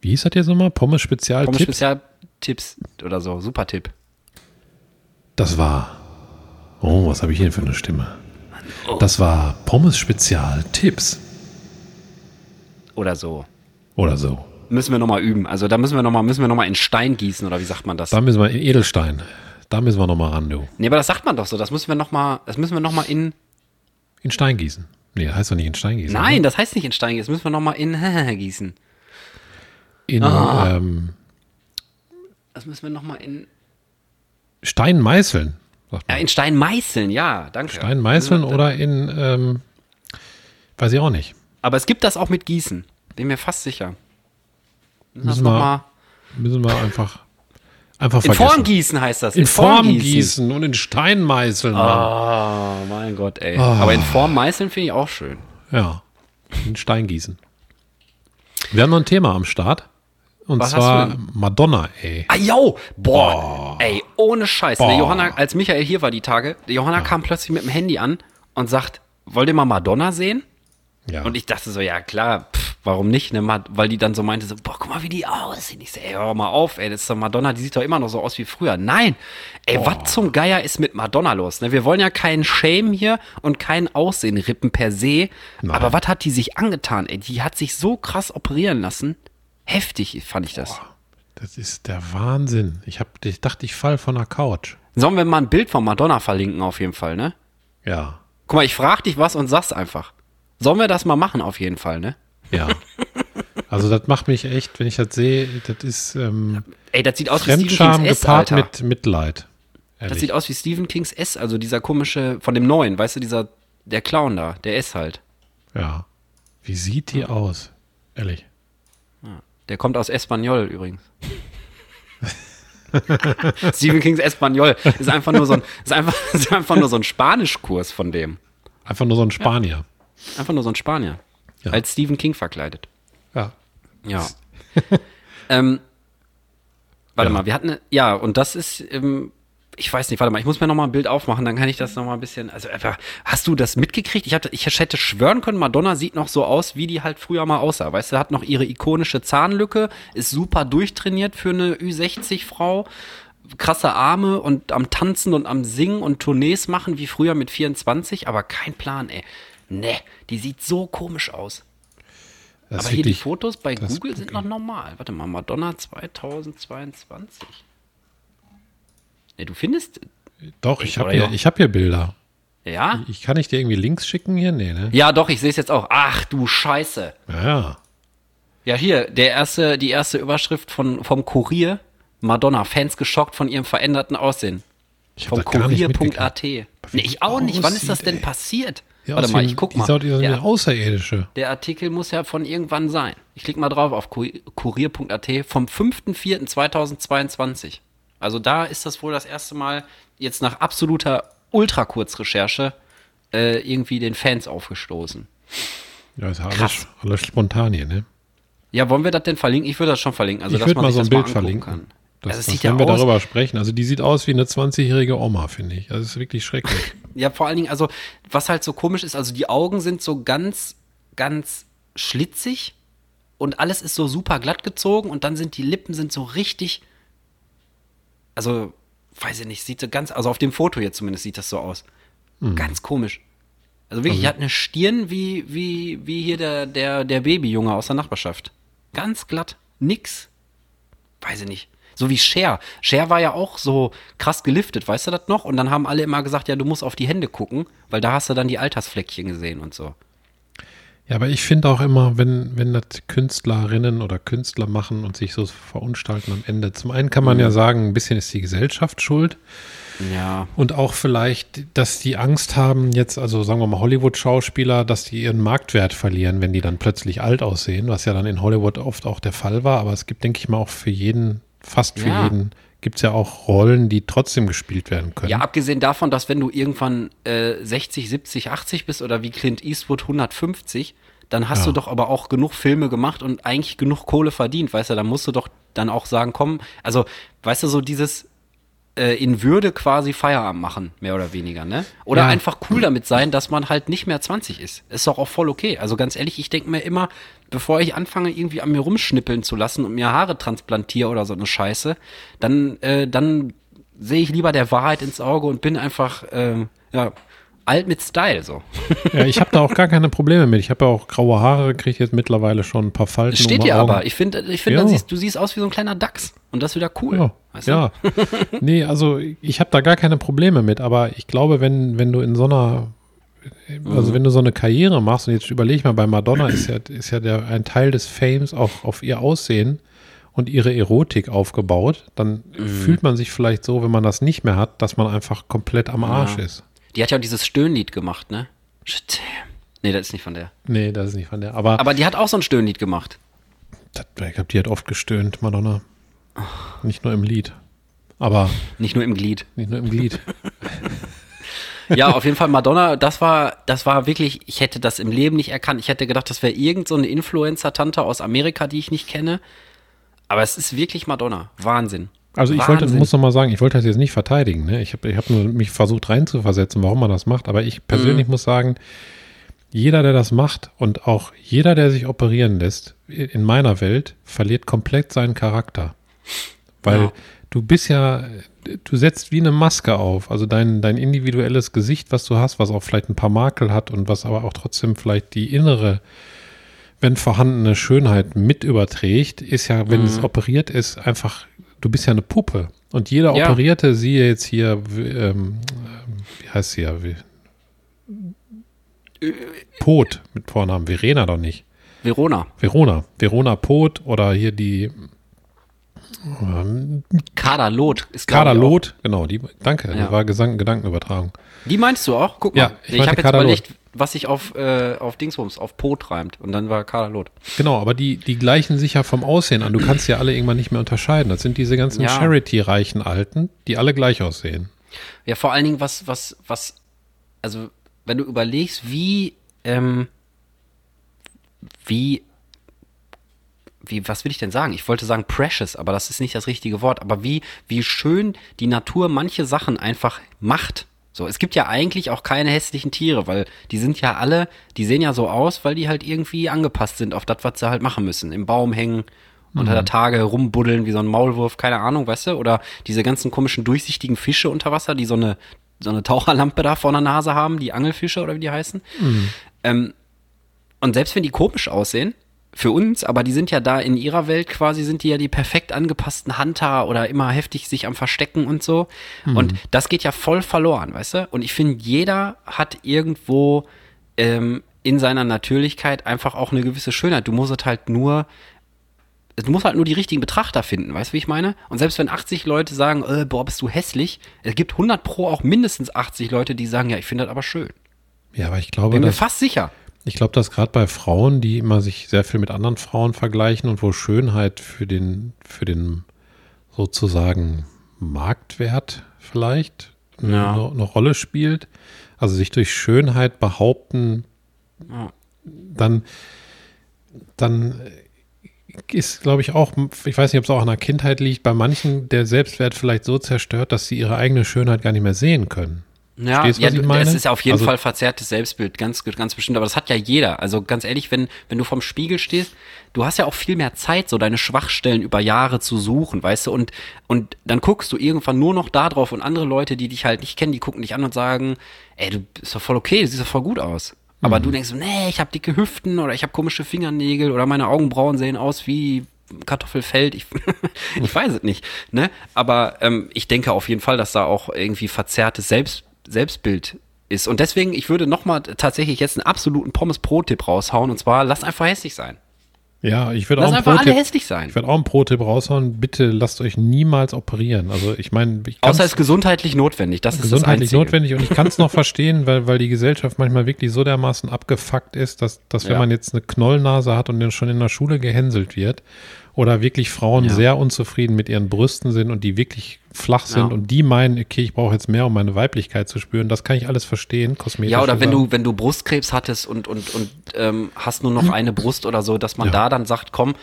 Wie hieß das jetzt nochmal? Pommes Spezial Pommes Tipps? Spezialtipps oder so. Super Tipp. Das war. Oh, was habe ich hier für eine Stimme? Das war Pommes Spezial Tipps. Oder so. Oder so. Müssen wir nochmal üben. Also da müssen wir nochmal, müssen wir noch mal in Stein gießen oder wie sagt man das? Da müssen wir in Edelstein. Da müssen wir nochmal ran, du. Nee, aber das sagt man doch so. Das müssen wir nochmal, das müssen wir noch mal in. In Stein gießen. Nee, heißt doch nicht in Stein gießen. Nein, ne? das heißt nicht in Stein gießen. Das müssen wir nochmal in gießen. In Ah. ähm, Das müssen wir nochmal in. Stein meißeln. Sagt Ja, man. in Stein meißeln, ja, danke. Stein meißeln oder in, ähm, weiß ich auch nicht. Aber es gibt das auch mit Gießen. Bin mir fast sicher. Müssen wir- mal Müssen wir einfach, einfach in vergessen. Form gießen heißt das. In Form gießen und in Stein meißeln. Mann. Oh, mein Gott, ey. Ah. Aber in Form meißeln finde ich auch schön. Ja, in Stein gießen. Wir haben noch ein Thema am Start. Und Was zwar Madonna, ey. Ah, yo, boah, ey, ohne Scheiß. Boah. Johanna, als Michael hier war die Tage, Johanna kam plötzlich mit dem Handy an und sagt, wollt ihr mal Madonna sehen? Ja. Und ich dachte so, ja klar, pff, warum nicht, ne? Weil die dann so meinte, so, boah, guck mal, wie die aussehen. Ich so, ey, hör mal auf, ey, das ist doch Madonna, die sieht doch immer noch so aus wie früher. Nein, ey, was zum Geier ist mit Madonna los? Ne? Wir wollen ja keinen Shame hier und keinen Aussehen-Rippen per se. Nein. Aber was hat die sich angetan, ey? Die hat sich so krass operieren lassen. Heftig fand ich das. das ist der Wahnsinn. Ich, hab, ich dachte, ich fall von der Couch. Sollen wir mal ein Bild von Madonna verlinken, auf jeden Fall, ne? Ja, Guck mal, ich frag dich was und sag's einfach. Sollen wir das mal machen, auf jeden Fall, ne? ja. Also das macht mich echt, wenn ich das sehe, das ist ähm, Ey, das sieht aus wie Stephen Fremdscham Kings S, gepaart Alter. mit Mitleid. Das Ehrlich. sieht aus wie Stephen Kings S, also dieser komische, von dem neuen, weißt du, dieser, der Clown da, der S halt. Ja. Wie sieht die aus? Ehrlich. Der kommt aus Espanol übrigens. Stephen Kings Espanol ist einfach nur so ein, ist einfach, ist einfach nur so ein Spanischkurs von dem. Einfach nur so ein Spanier. Einfach nur so ein Spanier. Ja. Als Stephen King verkleidet. Ja. Ja. ähm, warte Ja. mal, wir hatten, ja, und das ist, ähm, ich weiß nicht, warte mal, ich muss mir noch mal ein Bild aufmachen, dann kann ich das noch mal ein bisschen, also einfach, hast du das mitgekriegt? Ich, hab, ich hätte schwören können, Madonna sieht noch so aus, wie die halt früher mal aussah. Weißt du, hat noch ihre ikonische Zahnlücke, ist super durchtrainiert für eine Ü60-Frau, krasse Arme und am Tanzen und am Singen und Tournees machen wie früher mit 24, aber kein Plan, ey. Ne, die sieht so komisch aus. Das Aber hier die Fotos bei Google sind noch normal. Warte mal, Madonna 2022. Ne, du findest. Doch, ich habe oder hier, ich hab hier Bilder. Ja? Ich kann ich dir irgendwie Links schicken hier? Nee, ne? Ja, doch, ich sehe es jetzt auch. Ach du Scheiße. Ja, ja. Hier, der erste, die erste Überschrift von, vom Kurier. Madonna, Fans geschockt von ihrem veränderten Aussehen. Ich Vom Kurier.at. Nee, ich die auch nicht. Wann ist das denn ey. passiert? Ja, Warte mal, ich guck die mal. eine Der, Außerirdische. der Artikel muss ja von irgendwann sein. Ich klicke mal drauf auf Ku- kurier.at vom 5.4.2022. Also da ist das wohl das erste Mal jetzt nach absoluter Ultrakurzrecherche äh, irgendwie den Fans aufgestoßen. Ja, ist ja alles, Krass. alles spontan hier, ne? Ja, wollen wir das denn verlinken? Ich würde das schon verlinken. Also, ich würde mal so ein das Bild verlinken. Kann. Das, also, das sieht ja wenn wir darüber sprechen. Also die sieht aus wie eine 20-jährige Oma, finde ich. Also es ist wirklich schrecklich. Ja, vor allen Dingen, also, was halt so komisch ist, also die Augen sind so ganz, ganz schlitzig und alles ist so super glatt gezogen und dann sind die Lippen sind so richtig, also, weiß ich nicht, sieht so ganz, also auf dem Foto jetzt zumindest sieht das so aus. Ganz komisch. Also wirklich, die hat eine Stirn wie, wie, wie hier der, der, der Babyjunge aus der Nachbarschaft. Ganz glatt, nix. Weiß ich nicht. So wie Cher. Cher war ja auch so krass geliftet, weißt du das noch? Und dann haben alle immer gesagt, ja, du musst auf die Hände gucken, weil da hast du dann die Altersfleckchen gesehen und so. Ja, aber ich finde auch immer, wenn, wenn das Künstlerinnen oder Künstler machen und sich so verunstalten am Ende. Zum einen kann man ja sagen, ein bisschen ist die Gesellschaft schuld. Ja. Und auch vielleicht, dass die Angst haben, jetzt, also sagen wir mal Hollywood-Schauspieler, dass die ihren Marktwert verlieren, wenn die dann plötzlich alt aussehen, was ja dann in Hollywood oft auch der Fall war. Aber es gibt, denke ich mal, auch für jeden, fast für Ja. jeden, gibt es ja auch Rollen, die trotzdem gespielt werden können. Ja, abgesehen davon, dass wenn du irgendwann äh, 60, 70, 80 bist oder wie Clint Eastwood 150, dann hast Ja. du doch aber auch genug Filme gemacht und eigentlich genug Kohle verdient, weißt du, dann musst du doch dann auch sagen, komm, also, weißt du, so dieses in Würde quasi Feierabend machen, mehr oder weniger, ne? Oder Ja. einfach cool damit sein, dass man halt nicht mehr 20 ist. Ist doch auch voll okay. Also ganz ehrlich, ich denke mir immer, bevor ich anfange, irgendwie an mir rumschnippeln zu lassen und mir Haare transplantiere oder so eine Scheiße, dann, äh, dann sehe ich lieber der Wahrheit ins Auge und bin einfach, ähm, ja, alt mit Style, so. Ja, ich habe da auch gar keine Probleme mit. Ich habe ja auch graue Haare, kriege jetzt mittlerweile schon ein paar Falten. Das steht um dir aber. Ich finde, ich find, Ja. siehst, du siehst aus wie so ein kleiner Dachs. Und das ist wieder cool. Ja, weißt du? ja. nee, also ich habe da gar keine Probleme mit, aber ich glaube, wenn, wenn du in so einer, also wenn du so eine Karriere machst, und jetzt überleg mal, bei Madonna ist ja, ist ja der, ein Teil des Fames auch auf ihr Aussehen und ihre Erotik aufgebaut, dann fühlt man sich vielleicht so, wenn man das nicht mehr hat, dass man einfach komplett am Arsch ist. Die hat ja auch dieses Stöhnlied gemacht, ne? Shit. Nee, das ist nicht von der. Nee, das ist nicht von der. Aber, Aber die hat auch so ein Stöhnlied gemacht. das, ich glaube, die hat oft gestöhnt, Madonna. Nicht nur im Lied. Aber Nicht nur im Glied. nicht nur im Lied. Ja, auf jeden Fall Madonna, das war, das war wirklich, ich hätte das im Leben nicht erkannt. Ich hätte gedacht, das wäre irgend so eine Influencer-Tante aus Amerika, die ich nicht kenne. Aber es ist wirklich Madonna. Wahnsinn. Also ich wollte, Wahnsinn. muss noch mal sagen, ich wollte das jetzt nicht verteidigen. Ne? Ich habe ich hab nur mich versucht reinzuversetzen, warum man das macht. Aber ich Mhm. persönlich muss sagen, jeder, der das macht und auch jeder, der sich operieren lässt, in meiner Welt, verliert komplett seinen Charakter. Weil Ja. du bist ja, du setzt wie eine Maske auf. Also dein, dein individuelles Gesicht, was du hast, was auch vielleicht ein paar Makel hat und was aber auch trotzdem vielleicht die innere, wenn vorhandene Schönheit mit überträgt, ist ja, wenn Mhm. es operiert ist, einfach, du bist ja eine Puppe. Und jeder Ja. Operierte, siehe jetzt hier, ähm, wie heißt sie ja? Wie, Pot mit Vornamen, Verena doch nicht. Verona. Verona. Verona Pot oder hier die Kader Loth ist glaub Kader ich, auch- Loth, genau, die, danke, Ja. das war Gesang, Gedankenübertragung. Die meinst du auch? Guck mal. Ja, ich ich habe jetzt überlegt, was sich auf, äh, auf Dingsbums, auf Pot reimt. Und dann war Kader Loth. Genau, aber die, die gleichen sich ja vom Aussehen an. Du kannst ja alle irgendwann nicht mehr unterscheiden. Das sind diese ganzen Ja. Charity-reichen Alten, die alle gleich aussehen. Ja, vor allen Dingen, was, was, was, also, wenn du überlegst, wie, ähm, wie, wie, was will ich denn sagen? Ich wollte sagen precious, aber das ist nicht das richtige Wort. Aber wie, wie schön die Natur manche Sachen einfach macht. So, es gibt ja eigentlich auch keine hässlichen Tiere, weil die sind ja alle, die sehen ja so aus, weil die halt irgendwie angepasst sind auf das, was sie halt machen müssen. Im Baum hängen, unter der Tage rumbuddeln wie so ein Maulwurf, keine Ahnung, weißt du? Oder diese ganzen komischen durchsichtigen Fische unter Wasser, die so eine, so eine Taucherlampe da vor der Nase haben, die Angelfische oder wie die heißen. Ähm, und selbst wenn die komisch aussehen, für uns, aber die sind ja da in ihrer Welt quasi, sind die ja die perfekt angepassten Hunter oder immer heftig sich am Verstecken und so. Und das geht ja voll verloren, weißt du? Und ich finde, jeder hat irgendwo ähm, in seiner Natürlichkeit einfach auch eine gewisse Schönheit. Du musst es halt nur, du musst halt nur die richtigen Betrachter finden, weißt du, wie ich meine? Und selbst wenn 80 Leute sagen, äh, boah, bist du hässlich, es gibt 100 pro auch mindestens 80 Leute, die sagen, ja, ich finde das aber schön. Ja, aber ich glaube, Bin mir fast sicher. Ich glaube, dass gerade bei Frauen, die immer sich sehr viel mit anderen Frauen vergleichen und wo Schönheit für den, für den sozusagen Marktwert vielleicht Ja. eine, eine Rolle spielt, also sich durch Schönheit behaupten, Ja. dann, dann ist, glaube ich, auch, ich weiß nicht, ob es auch an der Kindheit liegt, bei manchen der Selbstwert vielleicht so zerstört, dass sie ihre eigene Schönheit gar nicht mehr sehen können. Ja, Verstehst du, ja es ist auf jeden Also- Fall verzerrtes Selbstbild, ganz, ganz bestimmt. Aber das hat ja jeder. Also ganz ehrlich, wenn, wenn du vorm Spiegel stehst, du hast ja auch viel mehr Zeit, so deine Schwachstellen über Jahre zu suchen, weißt du? Und, und dann guckst du irgendwann nur noch da drauf und andere Leute, die dich halt nicht kennen, die gucken dich an und sagen, ey, du bist doch voll okay, du siehst doch voll gut aus. Aber Mhm. du denkst so, nee, ich habe dicke Hüften oder ich habe komische Fingernägel oder meine Augenbrauen sehen aus wie Kartoffelfeld, ich, ich weiß es nicht, ne? Aber ähm, ich denke auf jeden Fall, dass da auch irgendwie verzerrtes Selbst, Selbstbild ist. Und deswegen, ich würde nochmal tatsächlich jetzt einen absoluten Pommes-Pro-Tipp raushauen und zwar, lass einfach hässlich sein. Ja, ich würde auch, Pro-Tipp- hässlich sein. ich würd auch einen Pro-Tipp raushauen. Bitte lasst euch niemals operieren. Also ich meine, Außer es ist gesundheitlich notwendig. Das ist gesundheitlich das notwendig und ich kann es noch verstehen, weil, weil die Gesellschaft manchmal wirklich so dermaßen abgefuckt ist, dass, dass wenn Ja. man jetzt eine Knollnase hat und dann schon in der Schule gehänselt wird oder wirklich Frauen Ja. sehr unzufrieden mit ihren Brüsten sind und die wirklich flach sind Ja. und die meinen, okay, ich brauche jetzt mehr, um meine Weiblichkeit zu spüren, das kann ich alles verstehen, kosmetisch. Ja, oder wenn du, wenn du Brustkrebs hattest und, und, und ähm, hast nur noch eine Brust oder so, dass man Ja. da dann sagt, komm,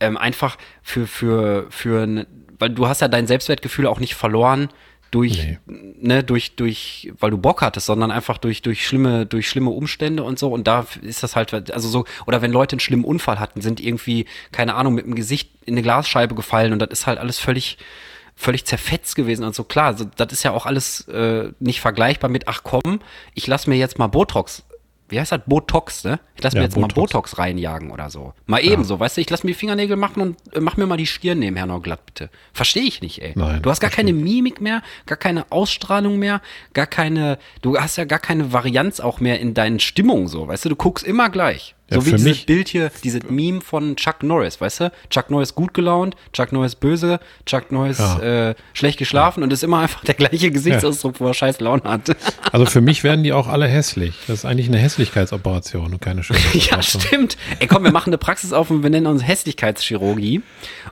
ähm, einfach für, für, für, weil du hast ja dein Selbstwertgefühl auch nicht verloren durch, Nee. ne, durch, durch, weil du Bock hattest, sondern einfach durch, durch schlimme, durch schlimme Umstände und so. Und da ist das halt, also so, oder wenn Leute einen schlimmen Unfall hatten, sind irgendwie, keine Ahnung, mit dem Gesicht in eine Glasscheibe gefallen und das ist halt alles völlig, völlig zerfetzt gewesen und so. Klar, so, das ist ja auch alles äh, nicht vergleichbar mit, ach komm, ich lass mir jetzt mal Botox. Wie heißt das? Botox, ne? Ich lass mir Ja, jetzt mal Botox. Botox reinjagen oder so. Mal ebenso, weißt du, ich lass mir die Fingernägel machen und äh, mach mir mal die Stirn nebenher noch glatt, bitte. Verstehe ich nicht, ey. Nein, du hast gar keine Mimik mehr, gar keine Ausstrahlung mehr, gar keine, du hast ja gar keine Varianz auch mehr in deinen Stimmungen so, weißt du, du guckst immer gleich. Ja, so wie dieses mich- Bild hier, dieses Meme von Chuck Norris, weißt du? Chuck Norris gut gelaunt, Chuck Norris böse, Chuck Norris Ja. äh, schlecht geschlafen und ist immer einfach der gleiche Gesichtsausdruck, wo er scheiß Laune hat. Also für mich werden die auch alle hässlich. Das ist eigentlich eine Hässlichkeitsoperation und keine Ja, Schönheitsoperation. stimmt. Ey, komm, wir machen eine Praxis auf und wir nennen uns Hässlichkeitschirurgie.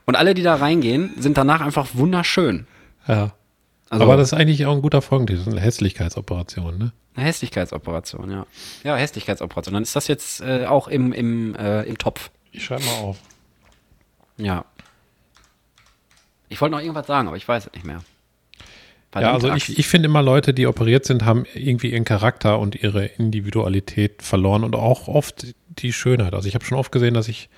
Und alle, die da reingehen, sind danach einfach wunderschön. ja. Also Aber das ist eigentlich auch ein guter Folgentitel, eine Hässlichkeitsoperation, ne? eine Hässlichkeitsoperation, ja. Ja, Hässlichkeitsoperation. Dann ist das jetzt äh, auch im, im, äh, im Topf. Ich schreibe mal auf. Ja. Ich wollte noch irgendwas sagen, aber ich weiß es nicht mehr. Ja, Verdammte also ich, ich finde immer Leute, die operiert sind, haben irgendwie ihren Charakter und ihre Individualität verloren und auch oft die Schönheit. Also ich habe schon oft gesehen, dass ich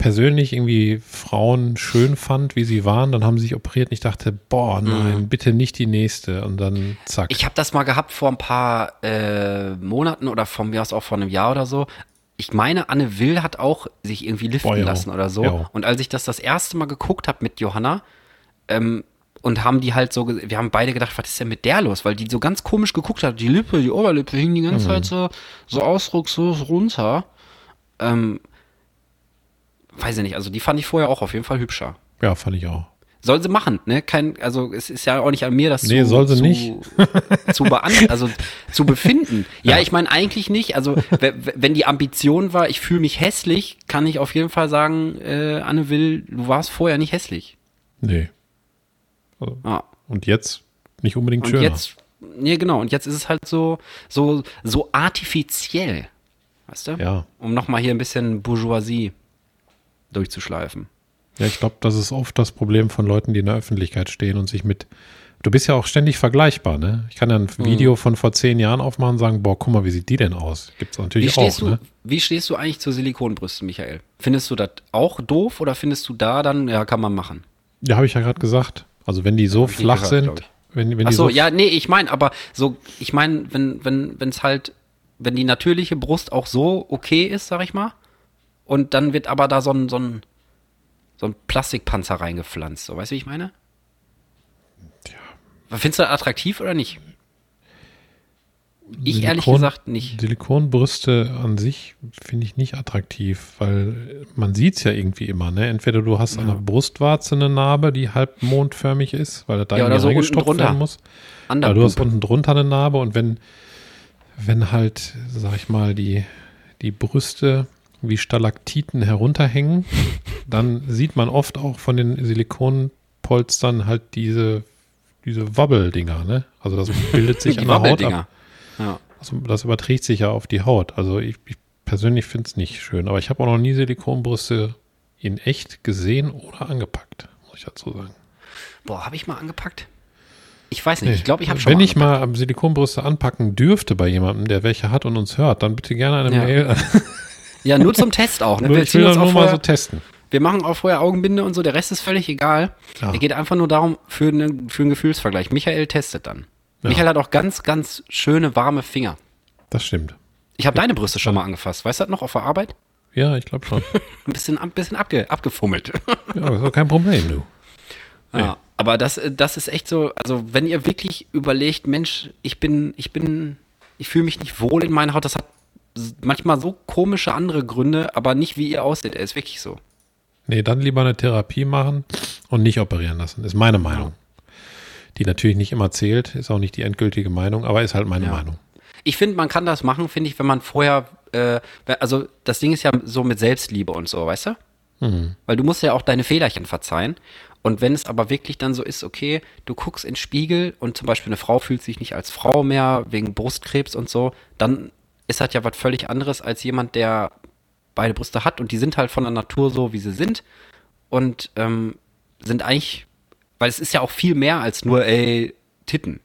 persönlich irgendwie Frauen schön fand, wie sie waren. Dann haben sie sich operiert und ich dachte, boah, nein, bitte nicht die nächste. Und dann zack. Mhm. Ich habe das mal gehabt vor ein paar äh, Monaten oder von mir aus auch vor einem Jahr oder so. Ich meine, Anne Will hat auch sich irgendwie liften Boah, ja. lassen oder so. Ja. Und als ich das das erste Mal geguckt habe mit Johanna, ähm, und haben die halt so, wir haben beide gedacht, was ist denn mit der los? Weil die so ganz komisch geguckt hat. Die Lippe, die Oberlippe hing die Mhm. ganze Zeit so, so ausdruckslos runter. Ähm, weiß ich nicht, also die fand ich vorher auch auf jeden Fall hübscher. ja, fand ich auch. Soll sie machen, ne? Kein, also es ist ja auch nicht an mir, das Nee, zu, soll sie zu, nicht. zu also zu befinden. Ja, ich meine eigentlich nicht. Also wenn die Ambition war, ich fühle mich hässlich, kann ich auf jeden Fall sagen, äh, Anne Will, du warst vorher nicht hässlich. Nee. Ja. Und jetzt nicht unbedingt Und schöner. jetzt, nee, genau. Und jetzt ist es halt so, so, so artifiziell, weißt du? Ja. Um nochmal hier ein bisschen Bourgeoisie durchzuschleifen. Ja, ich glaube, das ist oft das Problem von Leuten, die in der Öffentlichkeit stehen und sich mit. Du bist ja auch ständig vergleichbar, ne? Ich kann ja ein Mhm. Video von vor zehn Jahren aufmachen und sagen, boah, guck mal, wie sieht die denn aus? Gibt's natürlich auch, du, ne? wie stehst du eigentlich zu Silikonbrüsten, Michael? Findest du das auch doof oder findest du da dann, ja, kann man machen? Ja, habe ich ja gerade gesagt. Also wenn die so hab flach gehört, sind, wenn, wenn Ach die so, so, ja, nee, ich meine, aber so, ich meine, wenn, wenn, wenn es halt, wenn die natürliche Brust auch so okay ist, sag ich mal, und dann wird aber da so ein, so ein, so ein Plastikpanzer reingepflanzt, so, weißt du, wie ich meine? Ja. Findest du das attraktiv oder nicht? Ich ehrlich Silikon- gesagt nicht. Silikonbrüste an sich finde ich nicht attraktiv, weil man sieht es ja irgendwie immer, ne? Entweder du hast an der Brustwarze eine Narbe, die halb mondförmig ist, weil da Ja, oder irgendwie so reingestopft werden muss. An der Ja, du hast unten drunter eine Narbe und wenn, wenn halt, sag ich mal, die, die Brüste wie Stalaktiten herunterhängen, dann sieht man oft auch von den Silikonpolstern halt diese, diese Wabbeldinger, ne? Also das bildet sich an der Haut ab. Ja. Also das überträgt sich ja auf die Haut. Also ich, ich persönlich finde es nicht schön, aber ich habe auch noch nie Silikonbrüste in echt gesehen oder angepackt, muss ich dazu sagen. Boah, habe ich mal angepackt? Ich weiß nicht, Nee. ich glaube, ich habe schon Wenn mal ich mal Silikonbrüste anpacken dürfte bei jemandem, der welche hat und uns hört, dann bitte gerne eine Ja. Mail. Ja, nur zum Test auch. Ne? Wir, ich will das auch nur mal so testen. wir machen auch vorher Augenbinde und so, der Rest ist völlig egal. Ja. Es geht einfach nur darum, für, eine, für einen Gefühlsvergleich. Michael testet dann. Ja. Michael hat auch ganz, ganz schöne, warme Finger. Das stimmt. Ich habe deine Brüste schon mal angefasst. Weißt du das noch auf der Arbeit? Ja, ich glaube schon. Ein bisschen, ein bisschen abge, abgefummelt. ja, ist doch kein Problem, du. Ja, aber das, das ist echt so, also wenn ihr wirklich überlegt, Mensch, ich bin, ich bin, ich fühle mich nicht wohl in meiner Haut, das hat manchmal so komische andere Gründe, aber nicht wie ihr aussieht. Er ist wirklich so. Nee, dann lieber eine Therapie machen und nicht operieren lassen, ist meine Meinung. Die natürlich nicht immer zählt, ist auch nicht die endgültige Meinung, aber ist halt meine Ja. Meinung. Ich finde, man kann das machen, finde ich, wenn man vorher, äh, also das Ding ist ja so mit Selbstliebe und so, weißt du? Weil du musst ja auch deine Fehlerchen verzeihen. Und wenn es aber wirklich dann so ist, okay, du guckst in den Spiegel und zum Beispiel eine Frau fühlt sich nicht als Frau mehr wegen Brustkrebs und so, dann ist das ja was völlig anderes als jemand, der beide Brüste hat und die sind halt von der Natur so, wie sie sind und ähm, sind eigentlich, weil es ist ja auch viel mehr als nur, ey, Titten.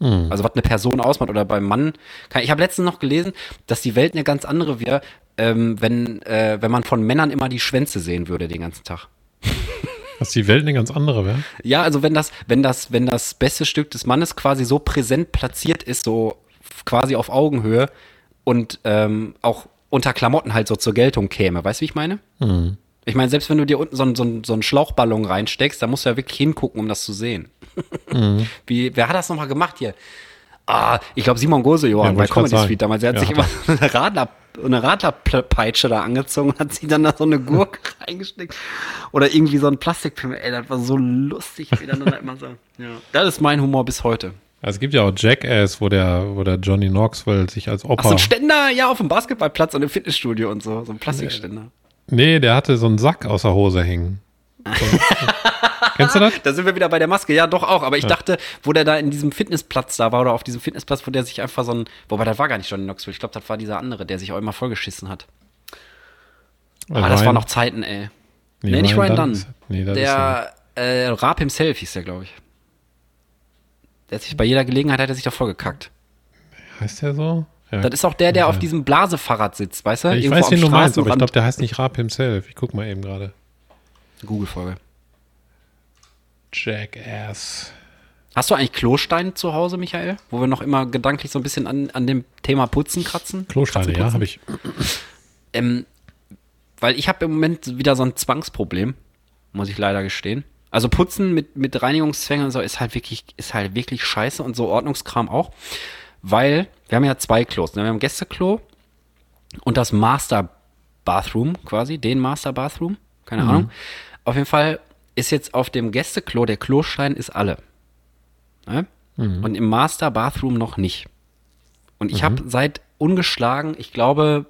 Also was eine Person ausmacht oder beim Mann. Kann, ich habe letztens noch gelesen, dass die Welt eine ganz andere wäre, ähm, wenn, äh, wenn man von Männern immer die Schwänze sehen würde den ganzen Tag. Dass die Welt eine ganz andere wäre. Ja, also wenn das, wenn das, wenn das beste Stück des Mannes quasi so präsent platziert ist, so quasi auf Augenhöhe und ähm, auch unter Klamotten halt so zur Geltung käme, weißt du, wie ich meine? Ich meine, selbst wenn du dir unten so, einen- so, so einen Schlauchballon reinsteckst, da musst du ja wirklich hingucken, um das zu sehen. Wie, wer hat das nochmal gemacht hier? Ah, ich glaube Simon Gosejohann Ja, bei Comedy sagen. Suite damals. Er hat Ja, sich immer eine Radler, eine Radlerpeitsche da angezogen und hat sich dann da so eine Gurke reingesteckt. Oder irgendwie so ein Plastikfilm. Ey, das war so lustig, wie dann, dann immer so. Ja. Das ist mein Humor bis heute. Also es gibt ja auch Jackass, wo der, wo der Johnny Knoxville sich als Ach, so ein Ständer, ja, auf dem Basketballplatz und im Fitnessstudio und so. So ein Plastikständer. nee, der hatte so einen Sack aus der Hose hängen. Kennst du das? Da sind wir wieder bei der Maske. Ja, doch auch. Aber ich dachte, wo der da in diesem Fitnessplatz da war oder auf diesem Fitnessplatz, wo der sich einfach so ein. Wobei, das war gar nicht Johnny Knoxville. Ich glaube, das war dieser andere, der sich auch immer vollgeschissen hat. Ah, das Ryan- war noch Zeiten, ey. Nee, nicht Ryan Dunn. ist- Nee, das ist Der äh, Raab himself hieß der, glaube ich. Der sich bei jeder Gelegenheit hat er sich da vollgekackt. heißt der so? Ja. Das ist auch der, der auf diesem Blasefahrrad sitzt, weißt du? ich Irgendwo weiß, wen du meinst, aber ich glaube, der heißt nicht Raab himself. Ich guck mal eben gerade. Google-Folge. Jackass. Hast du eigentlich Klostein zu Hause, Michael? Wo wir noch immer gedanklich so ein bisschen an, an dem Thema Putzen kratzen? Klosteine, Kratzen, ja, habe ich. Ähm, weil ich habe im Moment wieder so ein Zwangsproblem, muss ich leider gestehen. Also Putzen mit, mit Reinigungszwängen und so ist halt wirklich, ist halt wirklich scheiße und so Ordnungskram auch. Weil wir haben ja zwei Klos. Ne? Wir haben Gästeklo und das Master Bathroom quasi, den Master Bathroom. Keine Ahnung. Auf jeden Fall ist jetzt auf dem Gästeklo, der Klostein ist alle. Ne? Und im Master Bathroom noch nicht. Und ich habe seit ungeschlagen, ich glaube,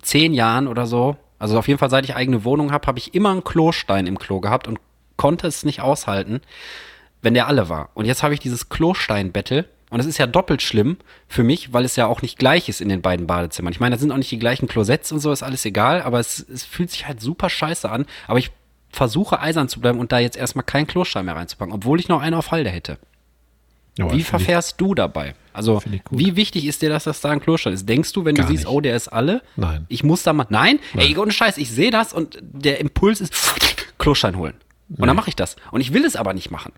zehn Jahren oder so, also auf jeden Fall seit ich eigene Wohnung habe, habe ich immer einen Klostein im Klo gehabt und konnte es nicht aushalten, wenn der alle war. Und jetzt habe ich dieses Klostein-Battle und es ist ja doppelt schlimm für mich, weil es ja auch nicht gleich ist in den beiden Badezimmern. Ich meine, da sind auch nicht die gleichen Klosetts und so, ist alles egal, aber es, es fühlt sich halt super scheiße an. Aber ich versuche eisern zu bleiben und da jetzt erstmal keinen Klostein mehr reinzupacken, obwohl ich noch einen auf Halde hätte. Ja, Wie verfährst du dabei? Also, ich wie wichtig ist dir, dass das da ein Klostein ist? Denkst du, wenn du Gar siehst, nicht. oh, der ist alle? Nein. Ich muss da mal. Nein? Ey, ohne Scheiß, ich sehe das und der Impuls ist Klostein holen. Und dann mache ich das. Und ich will es aber nicht machen.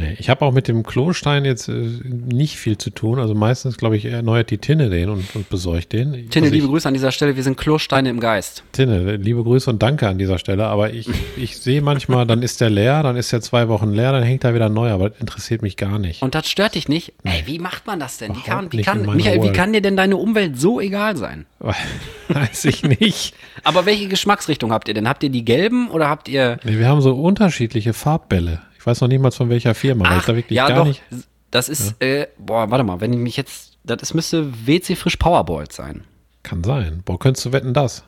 Nee, ich habe auch mit dem Klostein jetzt äh, nicht viel zu tun. Also meistens, glaube ich, erneuert die Tinne den und, und besorgt den. Tinne, Also ich- liebe Grüße an dieser Stelle. Wir sind Klosteine im Geist. Tinne, liebe Grüße und danke an dieser Stelle. Aber ich, ich sehe manchmal, dann ist der leer, dann ist der zwei Wochen leer, dann hängt da wieder neu, aber das interessiert mich gar nicht. Und das stört dich nicht? Ey, wie macht man das denn? Wie kann, wie kann, Michael, wie kann dir denn deine Umwelt so egal sein? Weiß ich nicht. Aber welche Geschmacksrichtung habt ihr denn? Habt ihr die gelben oder habt ihr. Nee, wir haben so unterschiedliche Farbbälle. Ich weiß noch nicht mal von welcher Firma. weil ich da wirklich ja, gar doch. nicht. Das ist, äh, boah, warte mal, wenn ich mich jetzt. Das müsste WC Frisch Powerballs sein. Kann sein. Boah, könntest du wetten, das?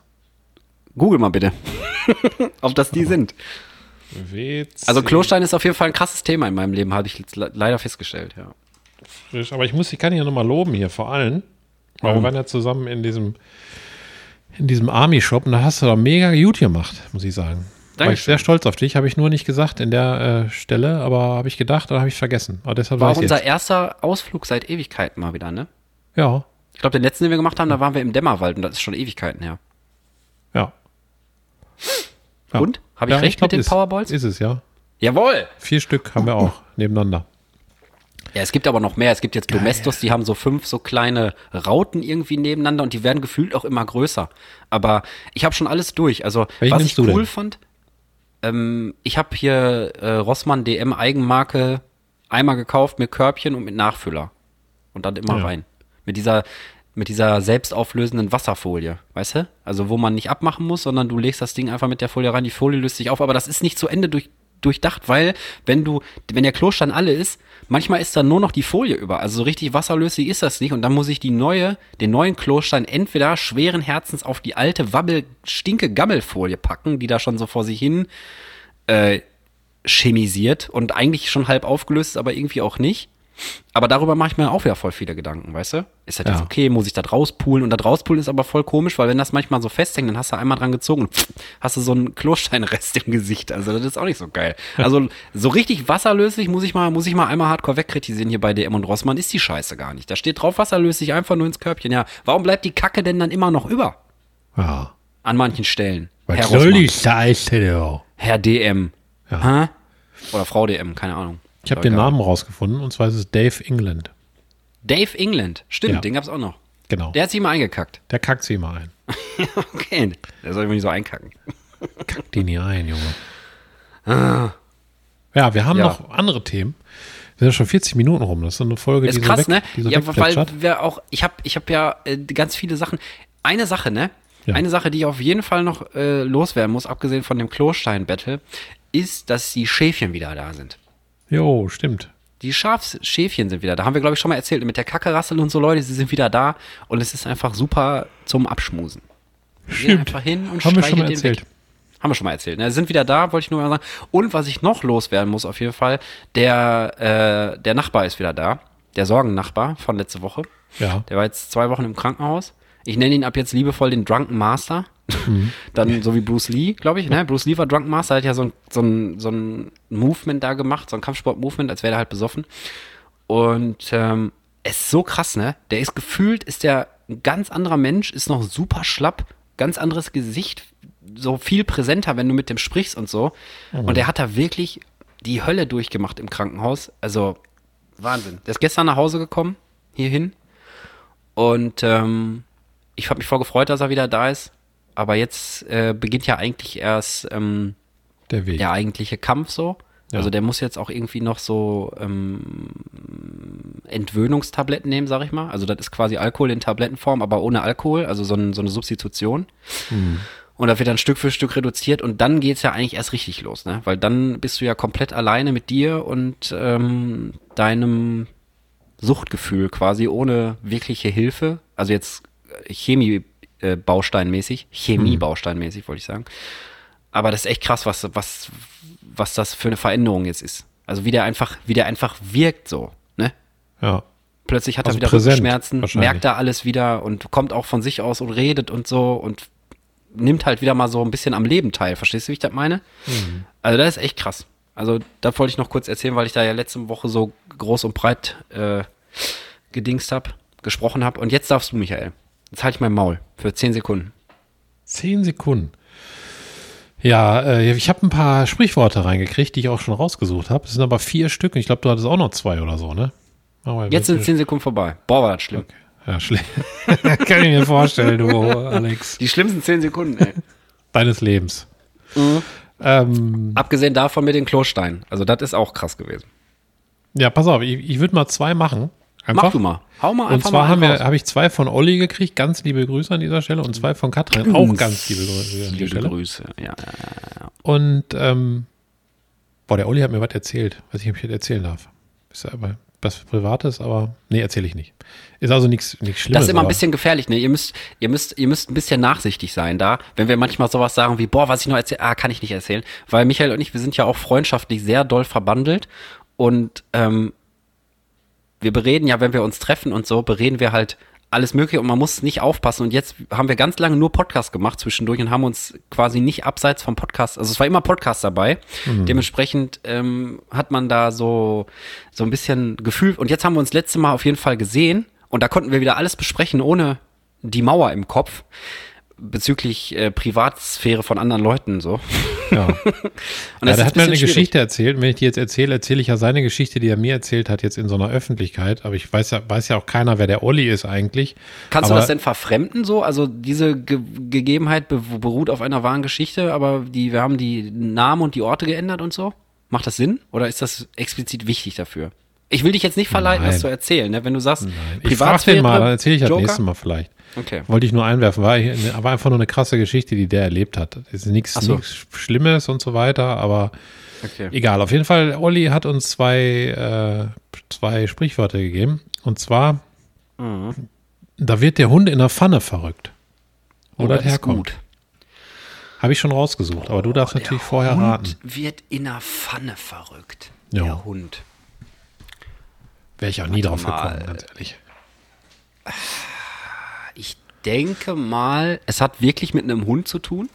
Google mal bitte. Ob das die sind. WC Also Klostein ist auf jeden Fall ein krasses Thema in meinem Leben, habe ich leider festgestellt, ja. frisch. Aber ich muss, ich kann ja nochmal loben hier vor allen. Weil wir waren ja zusammen in diesem, in diesem Army-Shop und da hast du doch mega gut gemacht, muss ich sagen. War ich Dankeschön. sehr stolz auf dich, habe ich nur nicht gesagt in der äh, Stelle, aber habe ich gedacht oder habe ich vergessen. Aber deshalb War ich unser jetzt. erster Ausflug seit Ewigkeiten mal wieder, ne? Ja, Ich glaube, den letzten, den wir gemacht haben, da waren wir im Dämmerwald und das ist schon Ewigkeiten her. ja. ja. Und? Habe ich Ja, recht glaub, mit den ist, Powerballs? Ist es, ja. Jawohl! Vier Stück haben wir auch nebeneinander. Ja, es gibt aber noch mehr. Es gibt jetzt Geil. Domestos, die haben so fünf so kleine Rauten irgendwie nebeneinander und die werden gefühlt auch immer größer. Aber ich habe schon alles durch. Also, Welchen was ich cool denn? fand, ähm, ich habe hier äh, Rossmann DM Eigenmarke einmal gekauft mit Körbchen und mit Nachfüller. Und dann immer Ja. rein. Mit dieser, mit dieser selbstauflösenden Wasserfolie, weißt du? Also wo man nicht abmachen muss, sondern du legst das Ding einfach mit der Folie rein, die Folie löst sich auf, aber das ist nicht zu Ende durch, durchdacht, weil wenn du, wenn der Klostein alle ist, manchmal ist da nur noch die Folie über. Also so richtig wasserlöslich ist das nicht und dann muss ich die neue, den neuen Klostein entweder schweren Herzens auf die alte Wabbel, stinke Gammelfolie packen, die da schon so vor sich hin äh, chemisiert und eigentlich schon halb aufgelöst ist, aber irgendwie auch nicht. Aber darüber mache ich mir auch wieder voll viele Gedanken, weißt du? Ist das Ja. jetzt okay? Muss ich das rauspulen? Und das rauspulen ist aber voll komisch, weil wenn das manchmal so festhängt, dann hast du einmal dran gezogen und hast du so einen Klosteinrest im Gesicht. Also das ist auch nicht so geil. Also so richtig wasserlöslich muss ich mal, muss ich mal einmal hardcore wegkritisieren hier bei DM und Rossmann, ist die Scheiße gar nicht. Da steht drauf wasserlöslich einfach nur ins Körbchen. Ja, warum bleibt die Kacke denn dann immer noch über? Ja. An manchen Stellen. Was Herr soll Rossmann. die Scheiße? Herr DM. Ja. Hä? Oder Frau DM, keine Ahnung. Ich habe den. Namen rausgefunden und zwar ist es Dave England. Dave England. Stimmt, Ja. den gab's auch noch. Genau. Der hat sich mal eingekackt. Der kackt sie immer ein. Okay. Der soll mich nicht so einkacken. Kackt die nie ein, Junge. Ja, wir haben Ja. noch andere Themen. Wir sind schon 40 Minuten rum. Das ist so eine Folge, Ist die krass, so weg, ne? die so ja, weil wir auch, ich habe ich hab ja äh, ganz viele Sachen. Eine Sache, ne? Ja. Eine Sache, die ich auf jeden Fall noch äh, loswerden muss, abgesehen von dem Klostein-Battle, ist, dass die Schäfchen wieder da sind. Jo, stimmt. Die Schafschäfchen sind wieder da. Haben wir, glaube ich, schon mal erzählt. Mit der Kackerassel und so, Leute, sie sind wieder da. Und es ist einfach super zum Abschmusen. Wir gehen Stimmt. einfach hin und Haben wir schon mal erzählt. Weg. Haben wir schon mal erzählt. Ne? Sind wieder da, wollte ich nur mal sagen. Und was ich noch loswerden muss, auf jeden Fall, der, äh, der Nachbar ist wieder da. Der Sorgennachbar von letzte Woche. Ja. Der war jetzt zwei Wochen im Krankenhaus. Ich nenne ihn ab jetzt liebevoll den Drunken Master. Mhm. Dann so wie Bruce Lee, glaube ich. Ne? Bruce Lee war Drunken Master, hat ja so ein, so ein, so ein Movement da gemacht, so ein Kampfsport-Movement, als wäre er halt besoffen. Und ähm, es ist so krass, ne? Der ist gefühlt, ist der ein ganz anderer Mensch, ist noch super schlapp, ganz anderes Gesicht, so viel präsenter, wenn du mit dem sprichst und so. Und der hat da wirklich die Hölle durchgemacht im Krankenhaus. Also Wahnsinn. Der ist gestern nach Hause gekommen, hierhin. Und ähm, ich habe mich voll gefreut, dass er wieder da ist. Aber jetzt äh, beginnt ja eigentlich erst ähm, Der Weg. der eigentliche Kampf so. Ja. Also der muss jetzt auch irgendwie noch so ähm, Entwöhnungstabletten nehmen, sag ich mal. Also das ist quasi Alkohol in Tablettenform, aber ohne Alkohol, also so, ein, so eine Substitution. Und da wird dann Stück für Stück reduziert und dann geht's ja eigentlich erst richtig los, ne? Weil dann bist du ja komplett alleine mit dir und ähm, deinem Suchtgefühl quasi ohne wirkliche Hilfe. Also jetzt äh, Chemie äh, bausteinmäßig, Chemie bausteinmäßig wollte ich sagen. Aber das ist echt krass, was, was, was das für eine Veränderung jetzt ist. Also wie der einfach, wie der einfach wirkt so, ne? Ja. Plötzlich hat Also er wieder präsent, Rückenschmerzen, merkt er alles wieder und kommt auch von sich aus und redet und so und nimmt halt wieder mal so ein bisschen am Leben teil. Verstehst du, wie ich das meine? Mhm. Also das ist echt krass. Also da wollte ich noch kurz erzählen, weil ich da ja letzte Woche so groß und breit äh, gedingst hab, gesprochen habe. Und jetzt darfst du, Michael. Jetzt halte ich mein Maul für 10 Sekunden. Zehn Sekunden. Ja, äh, ich habe ein paar Sprichworte reingekriegt, die ich auch schon rausgesucht habe. Es sind aber vier Stück. und Ich glaube, du hattest auch noch zwei oder so, ne? Aber Jetzt sind 10 Sekunden vorbei. Boah, war das schlimm. Ja, schlecht. Kann ich mir vorstellen, du, Alex. Die schlimmsten 10 Sekunden, ey. Deines Lebens. Mhm. Ähm, Abgesehen davon mit den Klosteinen. Also das ist auch krass gewesen. ja, pass auf, ich, ich würde mal zwei machen. Einfach. Mach du mal. Hau mal Und einfach zwar wir, raus. habe ich zwei von Olli gekriegt, ganz liebe Grüße an dieser Stelle, und zwei von Katrin, auch ganz liebe Grüße an dieser Liebe Stelle. Grüße. Ja, ja. Und ähm, boah, der Olli hat mir was erzählt, was ich nicht erzählen darf. Ist ja aber was Privates, aber nee, erzähle ich nicht. Ist also nichts nichts Schlimmes. Das ist immer ein bisschen gefährlich, ne? Ihr müsst, ihr müsst, ihr müsst ein bisschen nachsichtig sein da, wenn wir manchmal sowas sagen wie, boah, was ich noch erzähle, ah, kann ich nicht erzählen. Weil Michael und ich, wir sind ja auch freundschaftlich sehr doll verbandelt und ähm, wir bereden ja, wenn wir uns treffen und so, bereden wir halt alles Mögliche und man muss nicht aufpassen. Und jetzt haben wir ganz lange nur Podcast gemacht zwischendurch und haben uns quasi nicht abseits vom Podcast, also es war immer Podcast dabei. Dementsprechend ähm, hat man da so, so ein bisschen Gefühl. Und jetzt haben wir uns letzte Mal auf jeden Fall gesehen und da konnten wir wieder alles besprechen ohne die Mauer im Kopf bezüglich äh, Privatsphäre von anderen Leuten so. Ja. Und ja, ist hat mir eine schwierig. Geschichte erzählt. Wenn ich die jetzt erzähle, erzähle ich ja seine Geschichte, die er mir erzählt hat, jetzt in so einer Öffentlichkeit. Aber ich weiß ja, weiß ja auch keiner, wer der Olli ist eigentlich. Kannst aber du das denn verfremden so? Also diese Ge Gegebenheit be beruht auf einer wahren Geschichte, aber die, wir haben die Namen und die Orte geändert und so? Macht das Sinn? Oder ist das explizit wichtig dafür? Ich will dich jetzt nicht verleiten, Nein. das zu erzählen, ne? Wenn du sagst, Ich frage den mal, dann erzähle ich das Joker? nächste Mal vielleicht. Okay. Wollte ich nur einwerfen. War aber einfach nur eine krasse Geschichte, die der erlebt hat. Es ist nichts so. nichts Schlimmes und so weiter, aber Okay. egal. Auf jeden Fall, Olli hat uns zwei, äh, zwei Sprichwörter gegeben. Und zwar, Mhm. da wird der Hund in der Pfanne verrückt. Wo Oh, das herkommt. Habe ich schon rausgesucht, aber du darfst Der natürlich vorher Hund raten. wird in der Pfanne verrückt. Ja. Der Hund. Wäre ich auch nie drauf mal. gekommen, ganz ehrlich. Denke mal, es hat wirklich mit einem Hund zu tun.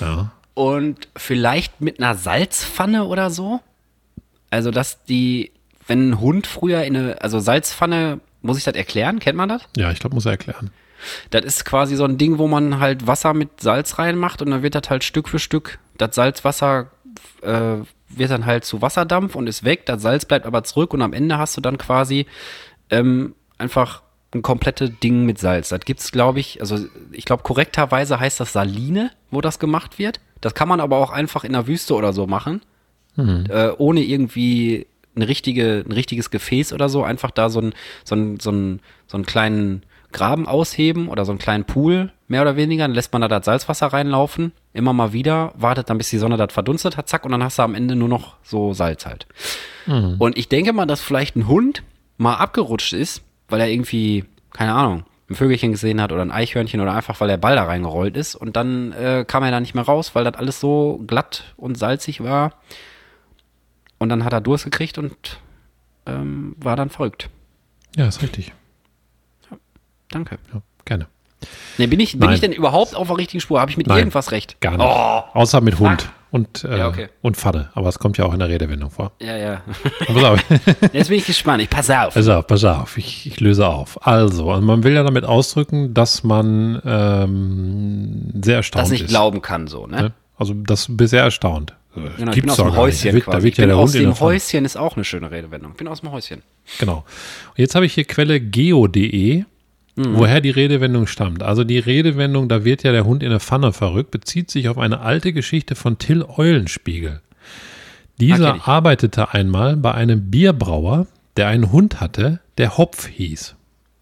Ja. Und vielleicht mit einer Salzpfanne oder so. Also, dass die, wenn ein Hund früher in eine, also Salzpfanne, muss ich das erklären? Kennt man das? Ja, ich glaube, muss er erklären. Das ist quasi so ein Ding, wo man halt Wasser mit Salz reinmacht und dann wird das halt Stück für Stück, das Salzwasser äh, wird dann halt zu Wasserdampf und ist weg, das Salz bleibt aber zurück und am Ende hast du dann quasi ähm, einfach ein komplette Ding mit Salz. Das gibt's, glaube ich, also ich glaube korrekterweise heißt das Saline, wo das gemacht wird. Das kann man aber auch einfach in der Wüste oder so machen, äh, ohne irgendwie eine richtige, ein richtiges Gefäß oder so, einfach da so, ein, so, ein, so, ein, so einen kleinen Graben ausheben oder so einen kleinen Pool, mehr oder weniger. Dann lässt man da das Salzwasser reinlaufen, immer mal wieder, wartet dann, bis die Sonne das verdunstet hat, zack, und dann hast du am Ende nur noch so Salz halt. Und ich denke mal, dass vielleicht ein Hund mal abgerutscht ist, weil er irgendwie, keine Ahnung, ein Vögelchen gesehen hat oder ein Eichhörnchen oder einfach, weil der Ball da reingerollt ist. Und dann äh, kam er da nicht mehr raus, weil das alles so glatt und salzig war. Und dann hat er Durst gekriegt und ähm, war dann verrückt. Ja, ist richtig. Danke. Ja, gerne. Nee, bin ich, bin Nein. ich denn überhaupt auf der richtigen Spur? Habe ich mit Nein. irgendwas recht? Gar nicht. Oh, Außer mit Hund und, äh, Ja, okay. und Pfanne. Aber es kommt ja auch in der Redewendung vor. ja, ja. Pass auf. Jetzt bin ich gespannt. Ich pass auf. Pass auf, pass auf, ich, ich löse auf. Also, und man will ja damit ausdrücken, dass man ähm, sehr erstaunt das nicht ist. glauben kann, so, ne? Ne? Also, das bist sehr erstaunt. Genau, ich bin Gibt's aus dem nicht. Häuschen quasi. da wird ich ja bin der aus Hund dem. Häuschen ist auch eine schöne Redewendung. Ich bin aus dem Häuschen. Genau. Und jetzt habe ich hier Quelle geo.de, Mhm. woher die Redewendung stammt. Also die Redewendung, da wird ja der Hund in der Pfanne verrückt, bezieht sich auf eine alte Geschichte von Till Eulenspiegel. Ah, Dieser kenn ich. arbeitete einmal bei einem Bierbrauer, der einen Hund hatte, der Hopf hieß.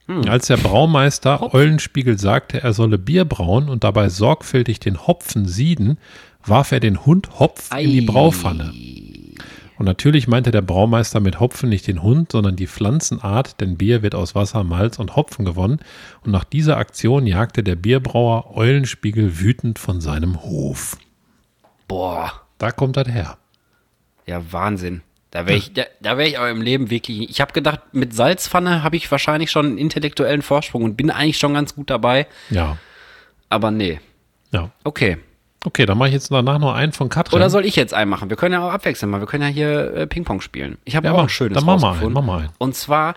Hm. Als der Braumeister Eulenspiegel sagte, er solle Bier brauen und dabei sorgfältig den Hopfen sieden, warf er den Hund Hopf in die Ei. Braupfanne. Und natürlich meinte der Braumeister mit Hopfen nicht den Hund, sondern die Pflanzenart, denn Bier wird aus Wasser, Malz und Hopfen gewonnen. Und nach dieser Aktion jagte der Bierbrauer Eulenspiegel wütend von seinem Hof. Boah. Da kommt das her. Ja, Wahnsinn. Da wäre ich, da, da wäre ich aber im Leben wirklich. Ich habe gedacht, mit Salzpfanne habe ich wahrscheinlich schon einen intellektuellen Vorsprung und bin eigentlich schon ganz gut dabei. Ja. Aber nee. Ja. Okay. Okay, dann mache ich jetzt danach noch einen von Katrin. Oder soll ich jetzt einen machen? Wir können ja auch abwechseln mal. Wir können ja hier äh, Ping-Pong spielen. Ich habe Ja, auch mach. ein schönes Dann mach mal einen, mach mal einen. Und zwar,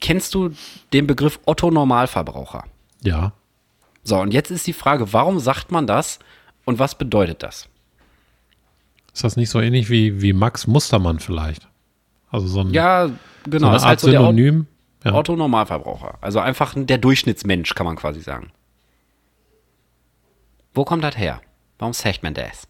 kennst du den Begriff Otto Normalverbraucher? Ja. So, und jetzt ist die Frage, warum sagt man das und was bedeutet das? Ist das nicht so ähnlich wie, wie Max Mustermann vielleicht? Also so ein, Ja, so genau. eine ist Art halt so Synonym. Ja. Otto Normalverbraucher. Also einfach der Durchschnittsmensch, kann man quasi sagen. Wo kommt das her? Warum sagt man das?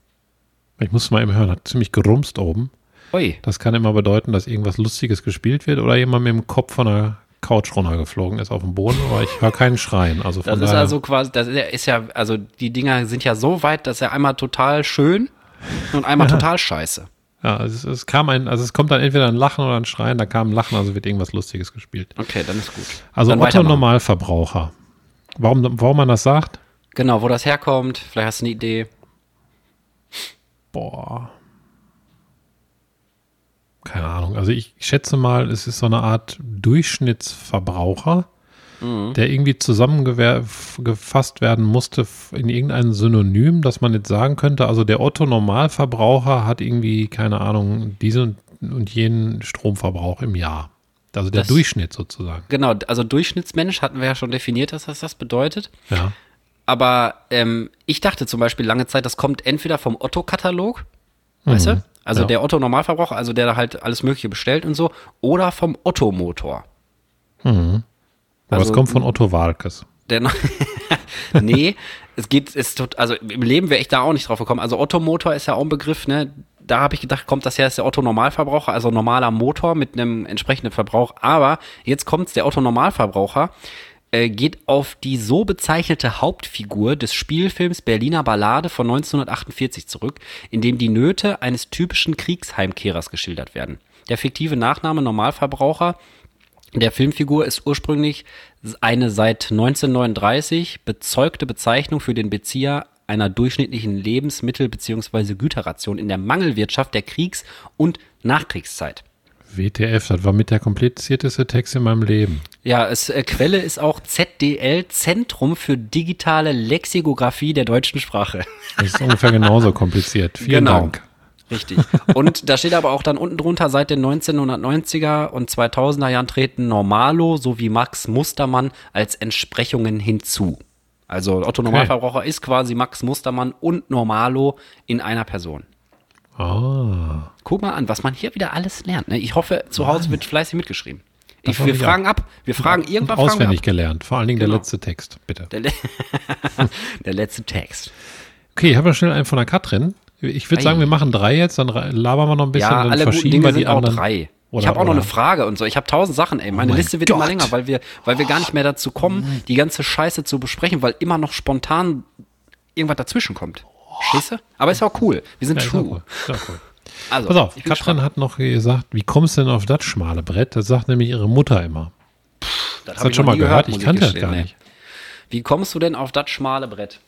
Ich muss mal eben hören, hat ziemlich gerumst oben. Ui. Das kann immer bedeuten, dass irgendwas Lustiges gespielt wird oder jemand mit dem Kopf von der Couch runtergeflogen ist auf dem Boden, aber ich höre keinen Schreien. Also Das ist also quasi, das ist ja- ja, also die Dinger sind ja so weit, dass er einmal total schön und einmal total scheiße. ja, es, es kam ein, also es kommt dann entweder ein Lachen oder ein Schreien, da kam ein Lachen, also wird irgendwas Lustiges gespielt. Okay, dann ist gut. Also dann Otto. Normalverbraucher. Warum, warum man das sagt? Genau, wo das herkommt, vielleicht hast du eine Idee. Boah. Keine Ahnung. Also ich schätze mal, es ist so eine Art Durchschnittsverbraucher, Mhm. der irgendwie zusammengefasst werden musste in irgendein Synonym, dass man jetzt sagen könnte, also der Otto Normalverbraucher hat irgendwie, keine Ahnung, diesen und jenen Stromverbrauch im Jahr. Also der Das- Durchschnitt sozusagen. Genau, also Durchschnittsmensch hatten wir ja schon definiert, dass das das bedeutet. Ja. Aber ähm, ich dachte zum Beispiel lange Zeit, das kommt entweder vom Otto-Katalog, weißt du? Also Ja. der Otto-Normalverbraucher, also der da halt alles Mögliche bestellt und so, oder vom Otto-Motor. Aber Also- es kommt von Otto Walkes. Der nee, es geht, es tut, also im Leben wäre ich da auch nicht drauf gekommen. Also Otto-Motor ist ja auch ein Begriff, ne? Da habe ich gedacht, kommt das her, ist der Otto-Normalverbraucher, also normaler Motor mit einem entsprechenden Verbrauch. Aber jetzt kommt's, der Otto-Normalverbraucher äh, geht auf die so bezeichnete Hauptfigur des Spielfilms Berliner Ballade von 1948 zurück, in dem die Nöte eines typischen Kriegsheimkehrers geschildert werden. Der fiktive Nachname Normalverbraucher der Filmfigur ist ursprünglich eine seit 1939 bezeugte Bezeichnung für den Bezieher einer durchschnittlichen Lebensmittel- bzw. Güterration in der Mangelwirtschaft der Kriegs- und Nachkriegszeit. WTF, das war mit der komplizierteste Text in meinem Leben. Ja, es, äh, Quelle ist auch ZDL, Zentrum für digitale Lexikographie der deutschen Sprache. Das ist ungefähr genauso kompliziert. Vielen Genau. Dank. Richtig. Und da steht aber auch dann unten drunter, seit den 1990er und 2000er Jahren treten Normalo sowie Max Mustermann als Entsprechungen hinzu. Also Otto Normalverbraucher ist quasi Max Mustermann und Normalo in einer Person. Ah. Guck mal an, was man hier wieder alles lernt. Ne? Ich hoffe, zu Hause wird fleißig mitgeschrieben. Ich, wir fragen ab. Wir fragen irgendwann fragen wir Auswendig ab. gelernt. Vor allen Dingen der Genau. letzte Text, bitte. Der, le der letzte Text. Okay, ich habe noch schnell einen von der Katrin. Ich würde sagen, wir machen drei jetzt, dann labern wir noch ein bisschen, Ja, alle guten Dinge die sind auch anderen. drei. Oder- ich habe auch noch eine Frage und so. Ich habe tausend Sachen, ey. Meine mein Liste wird immer Gott. länger, weil wir, weil wir gar nicht mehr dazu kommen, die ganze Scheiße zu besprechen, weil immer noch spontan irgendwas dazwischen kommt. Du? Aber ist auch cool. Wir sind Ja, ist auch true. cool. Ist auch cool. Also, Pass auf, Katrin gespannt. hat noch gesagt, wie kommst du denn auf das schmale Brett? Das sagt nämlich ihre Mutter immer. das Hast hab du ich schon mal gehört? Ich kannte das gar nee. nicht. Wie kommst du denn auf das schmale Brett?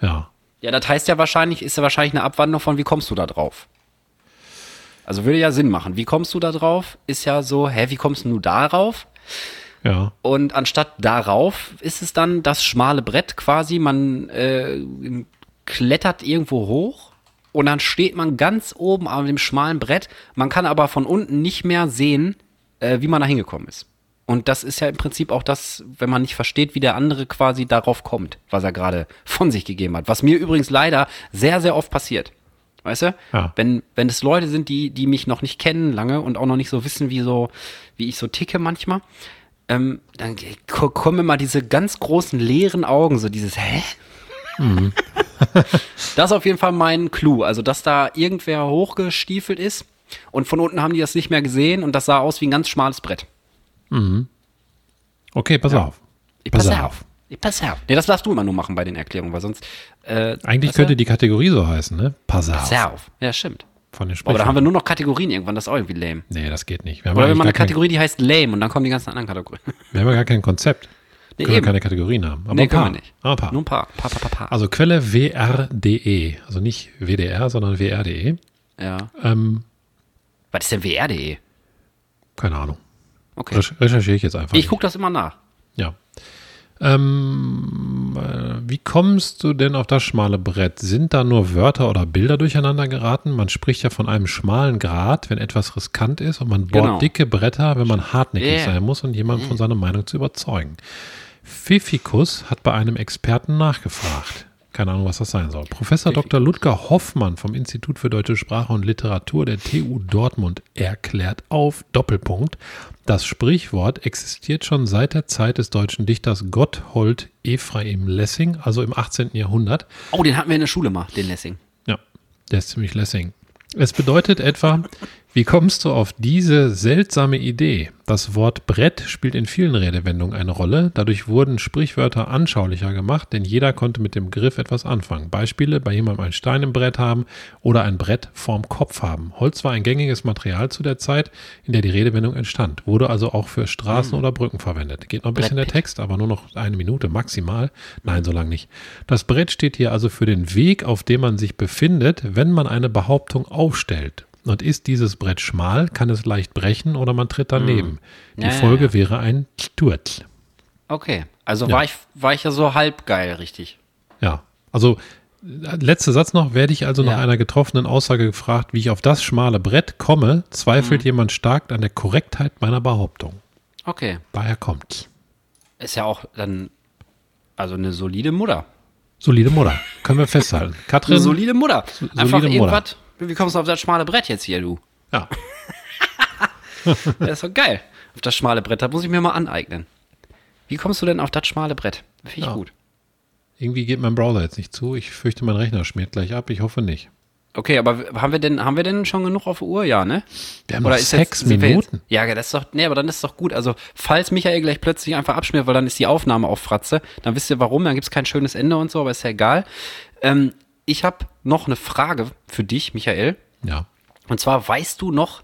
Ja. Ja, das heißt ja wahrscheinlich, ist ja wahrscheinlich eine Abwandlung von, wie kommst du da drauf? Also würde ja Sinn machen. Wie kommst du da drauf? Ist ja so, hä, wie kommst du darauf? Ja. Und anstatt darauf ist es dann das schmale Brett quasi, man äh, klettert irgendwo hoch und dann steht man ganz oben an dem schmalen Brett. Man kann aber von unten nicht mehr sehen, äh, wie man da hingekommen ist. Und das ist ja im Prinzip auch das, wenn man nicht versteht, wie der andere quasi darauf kommt, was er gerade von sich gegeben hat. Was mir übrigens leider sehr, sehr oft passiert. Weißt du? Ja. Wenn, wenn es Leute sind, die, die mich noch nicht kennen lange und auch noch nicht so wissen, wie so, wie ich so ticke manchmal, ähm, dann ko- kommen immer diese ganz großen leeren Augen, so dieses, hä? das ist auf jeden Fall mein Clou. Also, dass da irgendwer hochgestiefelt ist und von unten haben die das nicht mehr gesehen und das sah aus wie ein ganz schmales Brett. Okay, pass auf. Ich pass auf. Ich pass auf. Nee, das darfst du immer nur machen bei den Erklärungen, weil sonst. Äh, Eigentlich könnte die Kategorie so heißen, ne? Pass auf. Pass auf. Ja, stimmt. Von den Aber da haben wir nur noch Kategorien irgendwann, das ist auch irgendwie lame. nee, das geht nicht. Wir haben, Oder wenn eigentlich man eine Kategorie, die heißt lame und dann kommen die ganzen anderen Kategorien. wir haben ja gar kein Konzept. Nee, können wir keine Kategorien haben. Aber nee, ein paar. können wir nicht. Aber ein paar. Nur ein paar. paar, paar, paar, paar. Also Quelle wr.de. Also nicht WDR, sondern wr.de. ja. Ähm, Was ist denn wr.de? keine Ahnung. Okay. Recher- Recherchiere ich jetzt einfach. Ich gucke das immer nach. Ja. Ähm, äh, wie kommst du denn auf das schmale Brett? Sind da nur Wörter oder Bilder durcheinander geraten? Man spricht ja von einem schmalen Grat, wenn etwas riskant ist und man bohrt Genau. dicke Bretter, wenn man hartnäckig Yeah. sein muss und jemanden von seiner Meinung zu überzeugen. Pfiffikus hat bei einem Experten nachgefragt. Keine Ahnung, was das sein soll. Professor Dr. Ludger Hoffmann vom Institut für Deutsche Sprache und Literatur der TU Dortmund erklärt auf Doppelpunkt. Das Sprichwort existiert schon seit der Zeit des deutschen Dichters Gotthold Ephraim Lessing, also im 18. Jahrhundert. Oh, den hatten wir in der Schule mal, den Lessing. Ja, der ist ziemlich Lessing. Es bedeutet etwa, wie kommst du auf diese seltsame Idee? Das Wort Brett spielt in vielen Redewendungen eine Rolle. Dadurch wurden Sprichwörter anschaulicher gemacht, denn jeder konnte mit dem Begriff etwas anfangen. Beispiele, bei jemandem ein Stein im Brett haben oder ein Brett vorm Kopf haben. Holz war ein gängiges Material zu der Zeit, in der die Redewendung entstand, wurde also auch für Straßen oder Brücken verwendet. Geht noch ein bisschen der. Text, aber nur noch eine Minute maximal. Nein, so lange nicht. Das Brett steht hier also für den Weg, auf dem man sich befindet, wenn man eine Behauptung aufstellt. Und ist dieses Brett schmal, kann es leicht brechen oder man tritt daneben. Die Ja, Folge ja. wäre ein Sturz. Okay. Also war, ich, war ich ja so halb geil, richtig. Ja, also äh, letzter Satz noch, werde ich also nach einer getroffenen Aussage gefragt, wie ich auf das schmale Brett komme, zweifelt Mhm. jemand stark an der Korrektheit meiner Behauptung. Okay. Daher kommt's. Ist ja auch dann, also eine solide Mutter. Solide Mutter. Können wir festhalten. Katrin. Eine solide Mutter. solide Einfach Mutter. irgendwas. Wie kommst du auf das schmale Brett jetzt hier, du? Ja. Das ist doch geil. Auf das schmale Brett, das muss ich mir mal aneignen. Wie kommst du denn auf das schmale Brett? Finde ich Ja. gut. Irgendwie geht mein Browser jetzt nicht zu. Ich fürchte, mein Rechner schmiert gleich ab. Ich hoffe nicht. Okay, aber haben wir denn, haben wir denn schon genug auf Uhr? Ja, ne? Wir haben noch ist sechs wir Minuten. Jetzt, ja, das ist doch, nee, aber dann ist doch gut. Also, falls Michael gleich plötzlich einfach abschmiert, weil dann ist die Aufnahme auf Fratze, dann wisst ihr warum, dann gibt es kein schönes Ende und so, aber ist ja egal. Ähm, ich habe noch eine Frage für dich, Michael. Ja. Und zwar, weißt du noch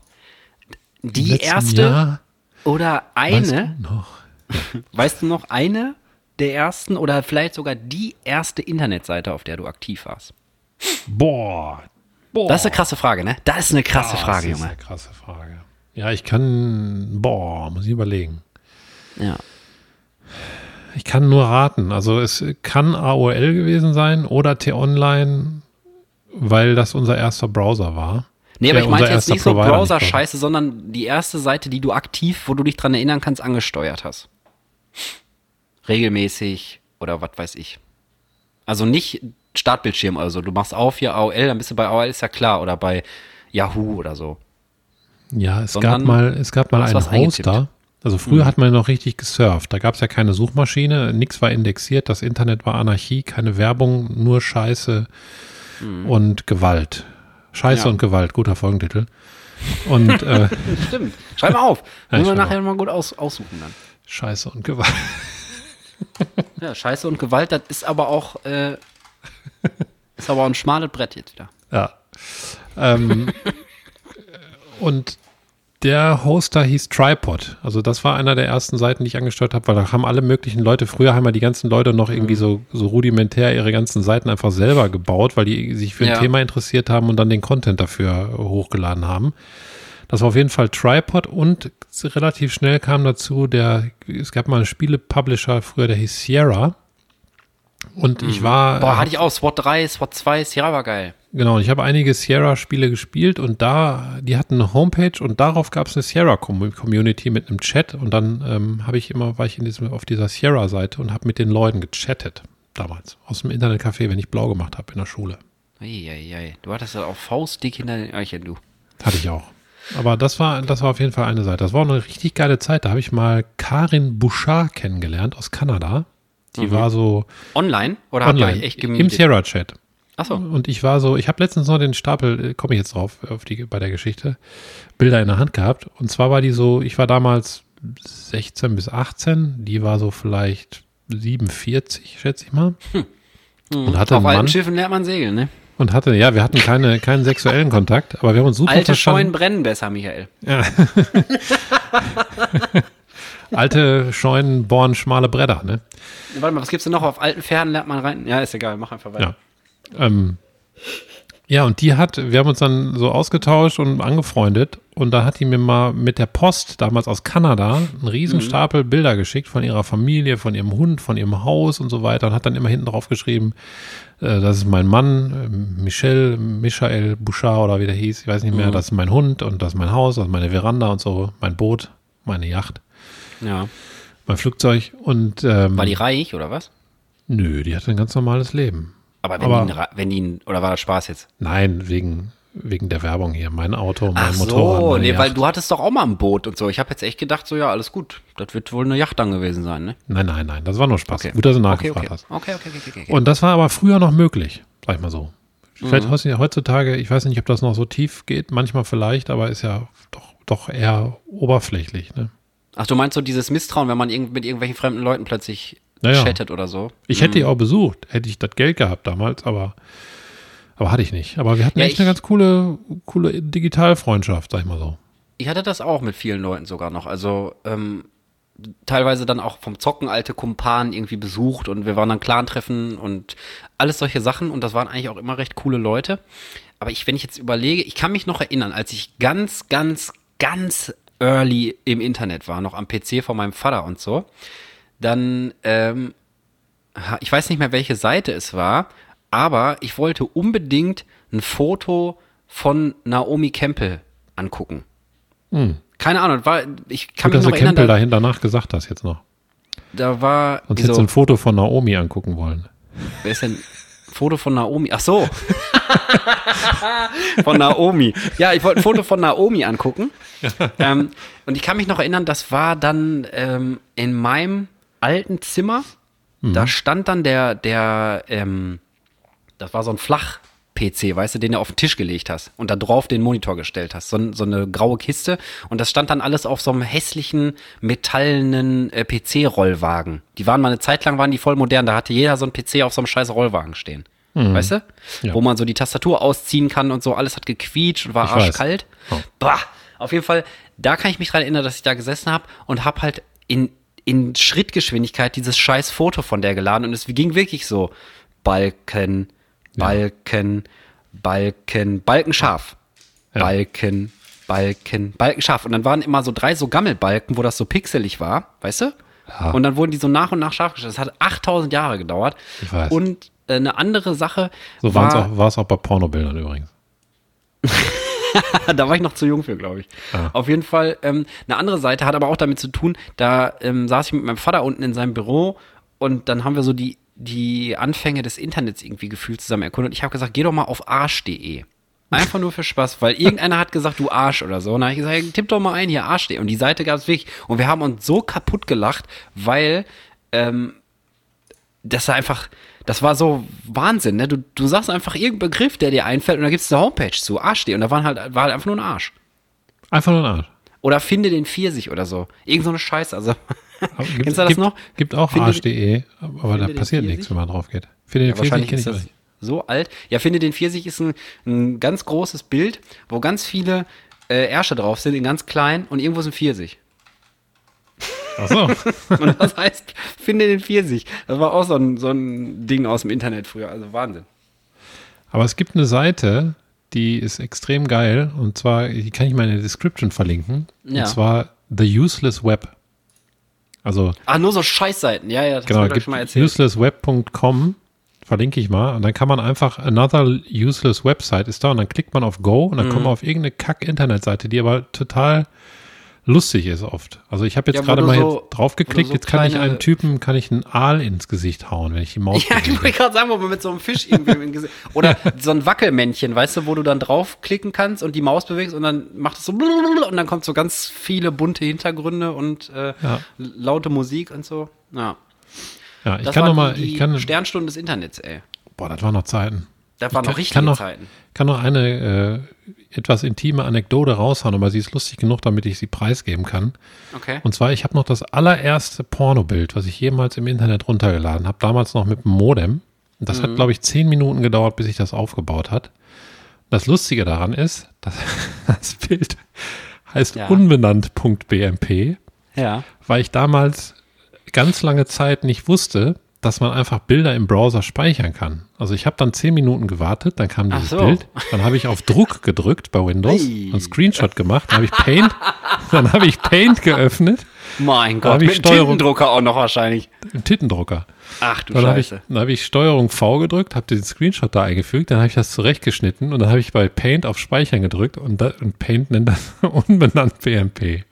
die erste Jahr, oder weißt eine, du noch? weißt du noch eine der ersten oder vielleicht sogar die erste Internetseite, auf der du aktiv warst? Boah. Boah. Das ist eine krasse Frage, ne? Das ist eine krasse Das Frage, ist Junge. eine krasse Frage. Ja, ich kann, boah, muss ich überlegen. Ja. Ich kann nur raten. Also es kann AOL gewesen sein oder T-Online, weil das unser erster Browser war. Nee, aber Äh, ich meinte jetzt nicht so Browser-Scheiße, sondern die erste Seite, die du aktiv, wo du dich dran erinnern kannst, angesteuert hast. Regelmäßig oder was weiß ich. Also nicht Startbildschirm, also du machst auf hier AOL, dann bist du bei AOL, ist ja klar, oder bei Yahoo oder so. Ja, es Sondern gab mal, es gab mal einen. Hoster. Also früher hat man noch richtig gesurft. Da gab es ja keine Suchmaschine, nichts war indexiert, das Internet war Anarchie, keine Werbung, nur Scheiße und Gewalt. Scheiße Ja. und Gewalt, guter Folgentitel. Und äh, Stimmt. Schreib mal auf. Ja, Müssen wir ich schreib nachher mal gut aus, aussuchen dann. Scheiße und Gewalt. Ja, Scheiße und Gewalt, das ist aber auch, äh, ist aber auch ein schmales Brett jetzt wieder. Ja. Ähm, und der Hoster hieß Tripod. Also das war einer der ersten Seiten, die ich angesteuert habe, weil da haben alle möglichen Leute, früher haben ja die ganzen Leute noch irgendwie so, so rudimentär ihre ganzen Seiten einfach selber gebaut, weil die sich für ein Ja. Thema interessiert haben und dann den Content dafür hochgeladen haben. Das war auf jeden Fall Tripod und relativ schnell kam dazu, der, es gab mal einen Spiele-Publisher früher, der hieß Sierra. Und ich war. Boah, hatte ich auch. SWAT 3, SWAT 2, Sierra war geil. Genau, ich habe einige Sierra-Spiele gespielt und da, die hatten eine Homepage und darauf gab es eine Sierra-Community mit einem Chat und dann ähm, habe ich immer, war ich in diesem, auf dieser Sierra-Seite und habe mit den Leuten gechattet, damals, aus dem Internetcafé, wenn ich blau gemacht habe in der Schule. Eieiei. Du hattest ja auch faustdick hinter den Öhrchen, du. Hatte ich auch. Aber das war, das war auf jeden Fall eine Seite. Das war auch eine richtig geile Zeit. Da habe ich mal Karin Bouchard kennengelernt aus Kanada. Die war so Online? Oder online echt im gemietet? Sierra-Chat. Achso. Und ich war so, ich habe letztens noch den Stapel, komme ich jetzt drauf, auf die, bei der Geschichte, Bilder in der Hand gehabt. Und zwar war die so, ich war damals 16 bis 18, die war so vielleicht 47, schätze ich mal. Und hatte Auf alten Schiffen lernt man segeln, ne? und hatte, ja, wir hatten keine, keinen sexuellen Kontakt, aber wir haben uns super Alte Scheunen verstanden. brennen besser, Michael. Alte Scheunen bohren schmale Bretter, ne? Warte mal, was gibt's denn noch? Auf alten Pferden lernt man rein. Ja, ist egal, mach einfach weiter. Ja. Ähm, ja, und die hat, wir haben uns dann so ausgetauscht und angefreundet und da hat die mir mal mit der Post, damals aus Kanada, einen riesen Stapel Bilder geschickt von ihrer Familie, von ihrem Hund, von ihrem Haus und so weiter und hat dann immer hinten drauf geschrieben, äh, das ist mein Mann, äh, Michel, Michael Bouchard oder wie der hieß, ich weiß nicht mehr, das ist mein Hund und das ist mein Haus, das ist meine Veranda und so, mein Boot, meine Yacht, Ja. mein Flugzeug und ähm, War die reich oder was? nö, die hatte ein ganz normales Leben. Aber wenn, Aber- Ra- wenn ein- oder war das Spaß jetzt? Nein, wegen, wegen der Werbung hier. Mein Auto, mein Ach Motorrad. so, nee, Yacht. weil du hattest doch auch mal ein Boot und so. Ich habe jetzt echt gedacht, so ja, alles gut. Das wird wohl eine Yacht dann gewesen sein, ne? Nein, nein, nein, das war nur Spaß. Okay. Gut, dass du Okay, nachgefragt okay. hast. Okay, okay, okay, okay, okay. Und das war aber früher noch möglich, sag ich mal so. Vielleicht Mhm. heutz- heutzutage, ich weiß nicht, ob das noch so tief geht, manchmal vielleicht, aber ist ja doch, doch eher oberflächlich. Ne? Ach, du meinst so dieses Misstrauen, wenn man mit irgendwelchen fremden Leuten plötzlich Naja. chattet oder so? Ich hätte die auch besucht, hätte ich das Geld gehabt damals, aber, aber hatte ich nicht. Aber wir hatten Ja, echt ich- eine ganz coole, coole Digitalfreundschaft, sag ich mal so. Ich hatte das auch mit vielen Leuten sogar noch. Also ähm, teilweise dann auch vom Zocken alte Kumpanen irgendwie besucht und wir waren dann Clan-Treffen und alles solche Sachen und das waren eigentlich auch immer recht coole Leute. Aber ich, wenn ich jetzt überlege, ich kann mich noch erinnern, als ich ganz, ganz, ganz early im Internet war, noch am PC von meinem Vater und so, dann, ähm, ich weiß nicht mehr, welche Seite es war, aber ich wollte unbedingt ein Foto von Naomi Campbell angucken. Keine Ahnung, war, ich kann Hm. Gut, dass mich du noch erinnern, Campbell da, dahin danach gesagt hast jetzt noch. da war Sonst wieso? hättest du ein Foto von Naomi angucken wollen. Wer ist denn? Foto von Naomi. Ach so. von Naomi. Ja, ich wollte ein Foto von Naomi angucken. ähm, und ich kann mich noch erinnern, das war dann ähm, in meinem alten Zimmer. Da stand dann der, der, ähm, das war so ein Flach. PC, weißt du, den du auf den Tisch gelegt hast und da drauf den Monitor gestellt hast. So, so eine graue Kiste. Und das stand dann alles auf so einem hässlichen, metallenen äh, PC-Rollwagen. Die waren mal eine Zeit lang, waren die voll modern. Da hatte jeder so ein PC auf so einem scheiß Rollwagen stehen. Weißt du? Ja. Wo man so die Tastatur ausziehen kann und so. Alles hat gequietscht und war Ich arschkalt. Oh. Bah! Auf jeden Fall, da kann ich mich dran erinnern, dass ich da gesessen habe und habe halt in, in Schrittgeschwindigkeit dieses scheiß Foto von der geladen und es ging wirklich so. Balken, Balken, Balken, Balken scharf. Ja. Balken, Balken, Balken scharf. Und dann waren immer so drei so Gammelbalken, wo das so pixelig war, weißt du? Ja. Und dann wurden die so nach und nach scharf gestellt. Das hat 8000 Jahre gedauert. Ich weiß. Und äh, eine andere Sache So war, waren's auch, war es auch bei Pornobildern übrigens. da war ich noch zu jung für, glaube ich. Ah. Auf jeden Fall, ähm, eine andere Seite hat aber auch damit zu tun, da ähm, saß ich mit meinem Vater unten in seinem Büro und dann haben wir so die, die Anfänge des Internets irgendwie gefühlt zusammen erkundet. Ich habe gesagt, geh doch mal auf arsch.de. Einfach nur für Spaß, weil irgendeiner hat gesagt, du Arsch oder so. Und dann habe ich gesagt, tipp doch mal ein, hier arsch.de. Und die Seite gab es wirklich. Und wir haben uns so kaputt gelacht, weil ähm, das war einfach, das war so Wahnsinn, ne? Du, du sagst einfach irgendeinen Begriff, der dir einfällt und da gibt es eine Homepage zu, Arsch.de. Und da waren halt, war halt einfach nur ein Arsch. Einfach nur ein Arsch. Oder finde den Pfirsich oder so. Irgend so eine Scheiße. Also, gibt- kennst du das gibt, noch? Gibt auch arsch.de, aber da passiert nichts, wenn man drauf geht. Finde den Ja, Pfirsich wahrscheinlich kenn ist ich das nicht. so alt. Ja, finde den Pfirsich ist ein, ein ganz großes Bild, wo ganz viele äh, Ärsche drauf sind, in ganz klein und irgendwo ist ein Pfirsich. Ach so. Und das heißt, finde den Pfirsich. Das war auch so ein, so ein Ding aus dem Internet früher. Also Wahnsinn. Aber es gibt eine Seite, die ist extrem geil und zwar, die kann ich mal in der Description verlinken. Ja. Und zwar The Useless Web. Also Ah, nur so Scheißseiten. Ja, ja, das genau, gibt schon mal erzählt. uselessweb.com, verlinke ich mal. Und dann kann man einfach another useless website ist da und dann klickt man auf Go und dann Mhm. kommt man auf irgendeine Kack-Internetseite, die aber total lustig ist oft. Also ich habe jetzt Ja, gerade mal so- draufgeklickt, so jetzt kann ich einem Typen, kann ich einen Aal ins Gesicht hauen, wenn ich die Maus Ja, ich wollte gerade sagen, wo man mit so einem Fisch irgendwie im Gesicht. Oder so ein Wackelmännchen, weißt du, wo du dann draufklicken kannst und die Maus bewegst und dann macht es so und dann kommt so ganz viele bunte Hintergründe und äh, Ja. laute Musik und so. Ja. Ja, ich Das kann waren noch mal, die, ich kann, Sternstunden des Internets, ey. boah, das waren noch Zeiten. Das waren kann- noch richtige kann noch- Zeiten. kann noch eine äh, etwas intime Anekdote raushauen, aber sie ist lustig genug, damit ich sie preisgeben kann. Okay. Und zwar, ich habe noch das allererste Pornobild, was ich jemals im Internet runtergeladen habe, damals noch mit dem Modem. Und das Mhm. hat, glaube ich, zehn Minuten gedauert, bis sich das aufgebaut hat. Das Lustige daran ist, dass das Bild heißt Ja. unbenannt.bmp, Ja. weil ich damals ganz lange Zeit nicht wusste, dass man einfach Bilder im Browser speichern kann. Also ich habe dann zehn Minuten gewartet, dann kam dieses so. Bild, dann habe ich auf Druck gedrückt bei Windows, Ei. einen Screenshot gemacht, dann habe ich Paint, dann habe ich Paint geöffnet, Mein hab Gott, ich mit Steuerung- Tintendrucker auch noch wahrscheinlich. einen Tintendrucker. Ach du Dann habe ich, Scheiße. dann habe ich Steuerung V gedrückt, habe den Screenshot da eingefügt, dann habe ich das zurechtgeschnitten und dann habe ich bei Paint auf Speichern gedrückt und, da, und Paint nennt das unbenannt BMP.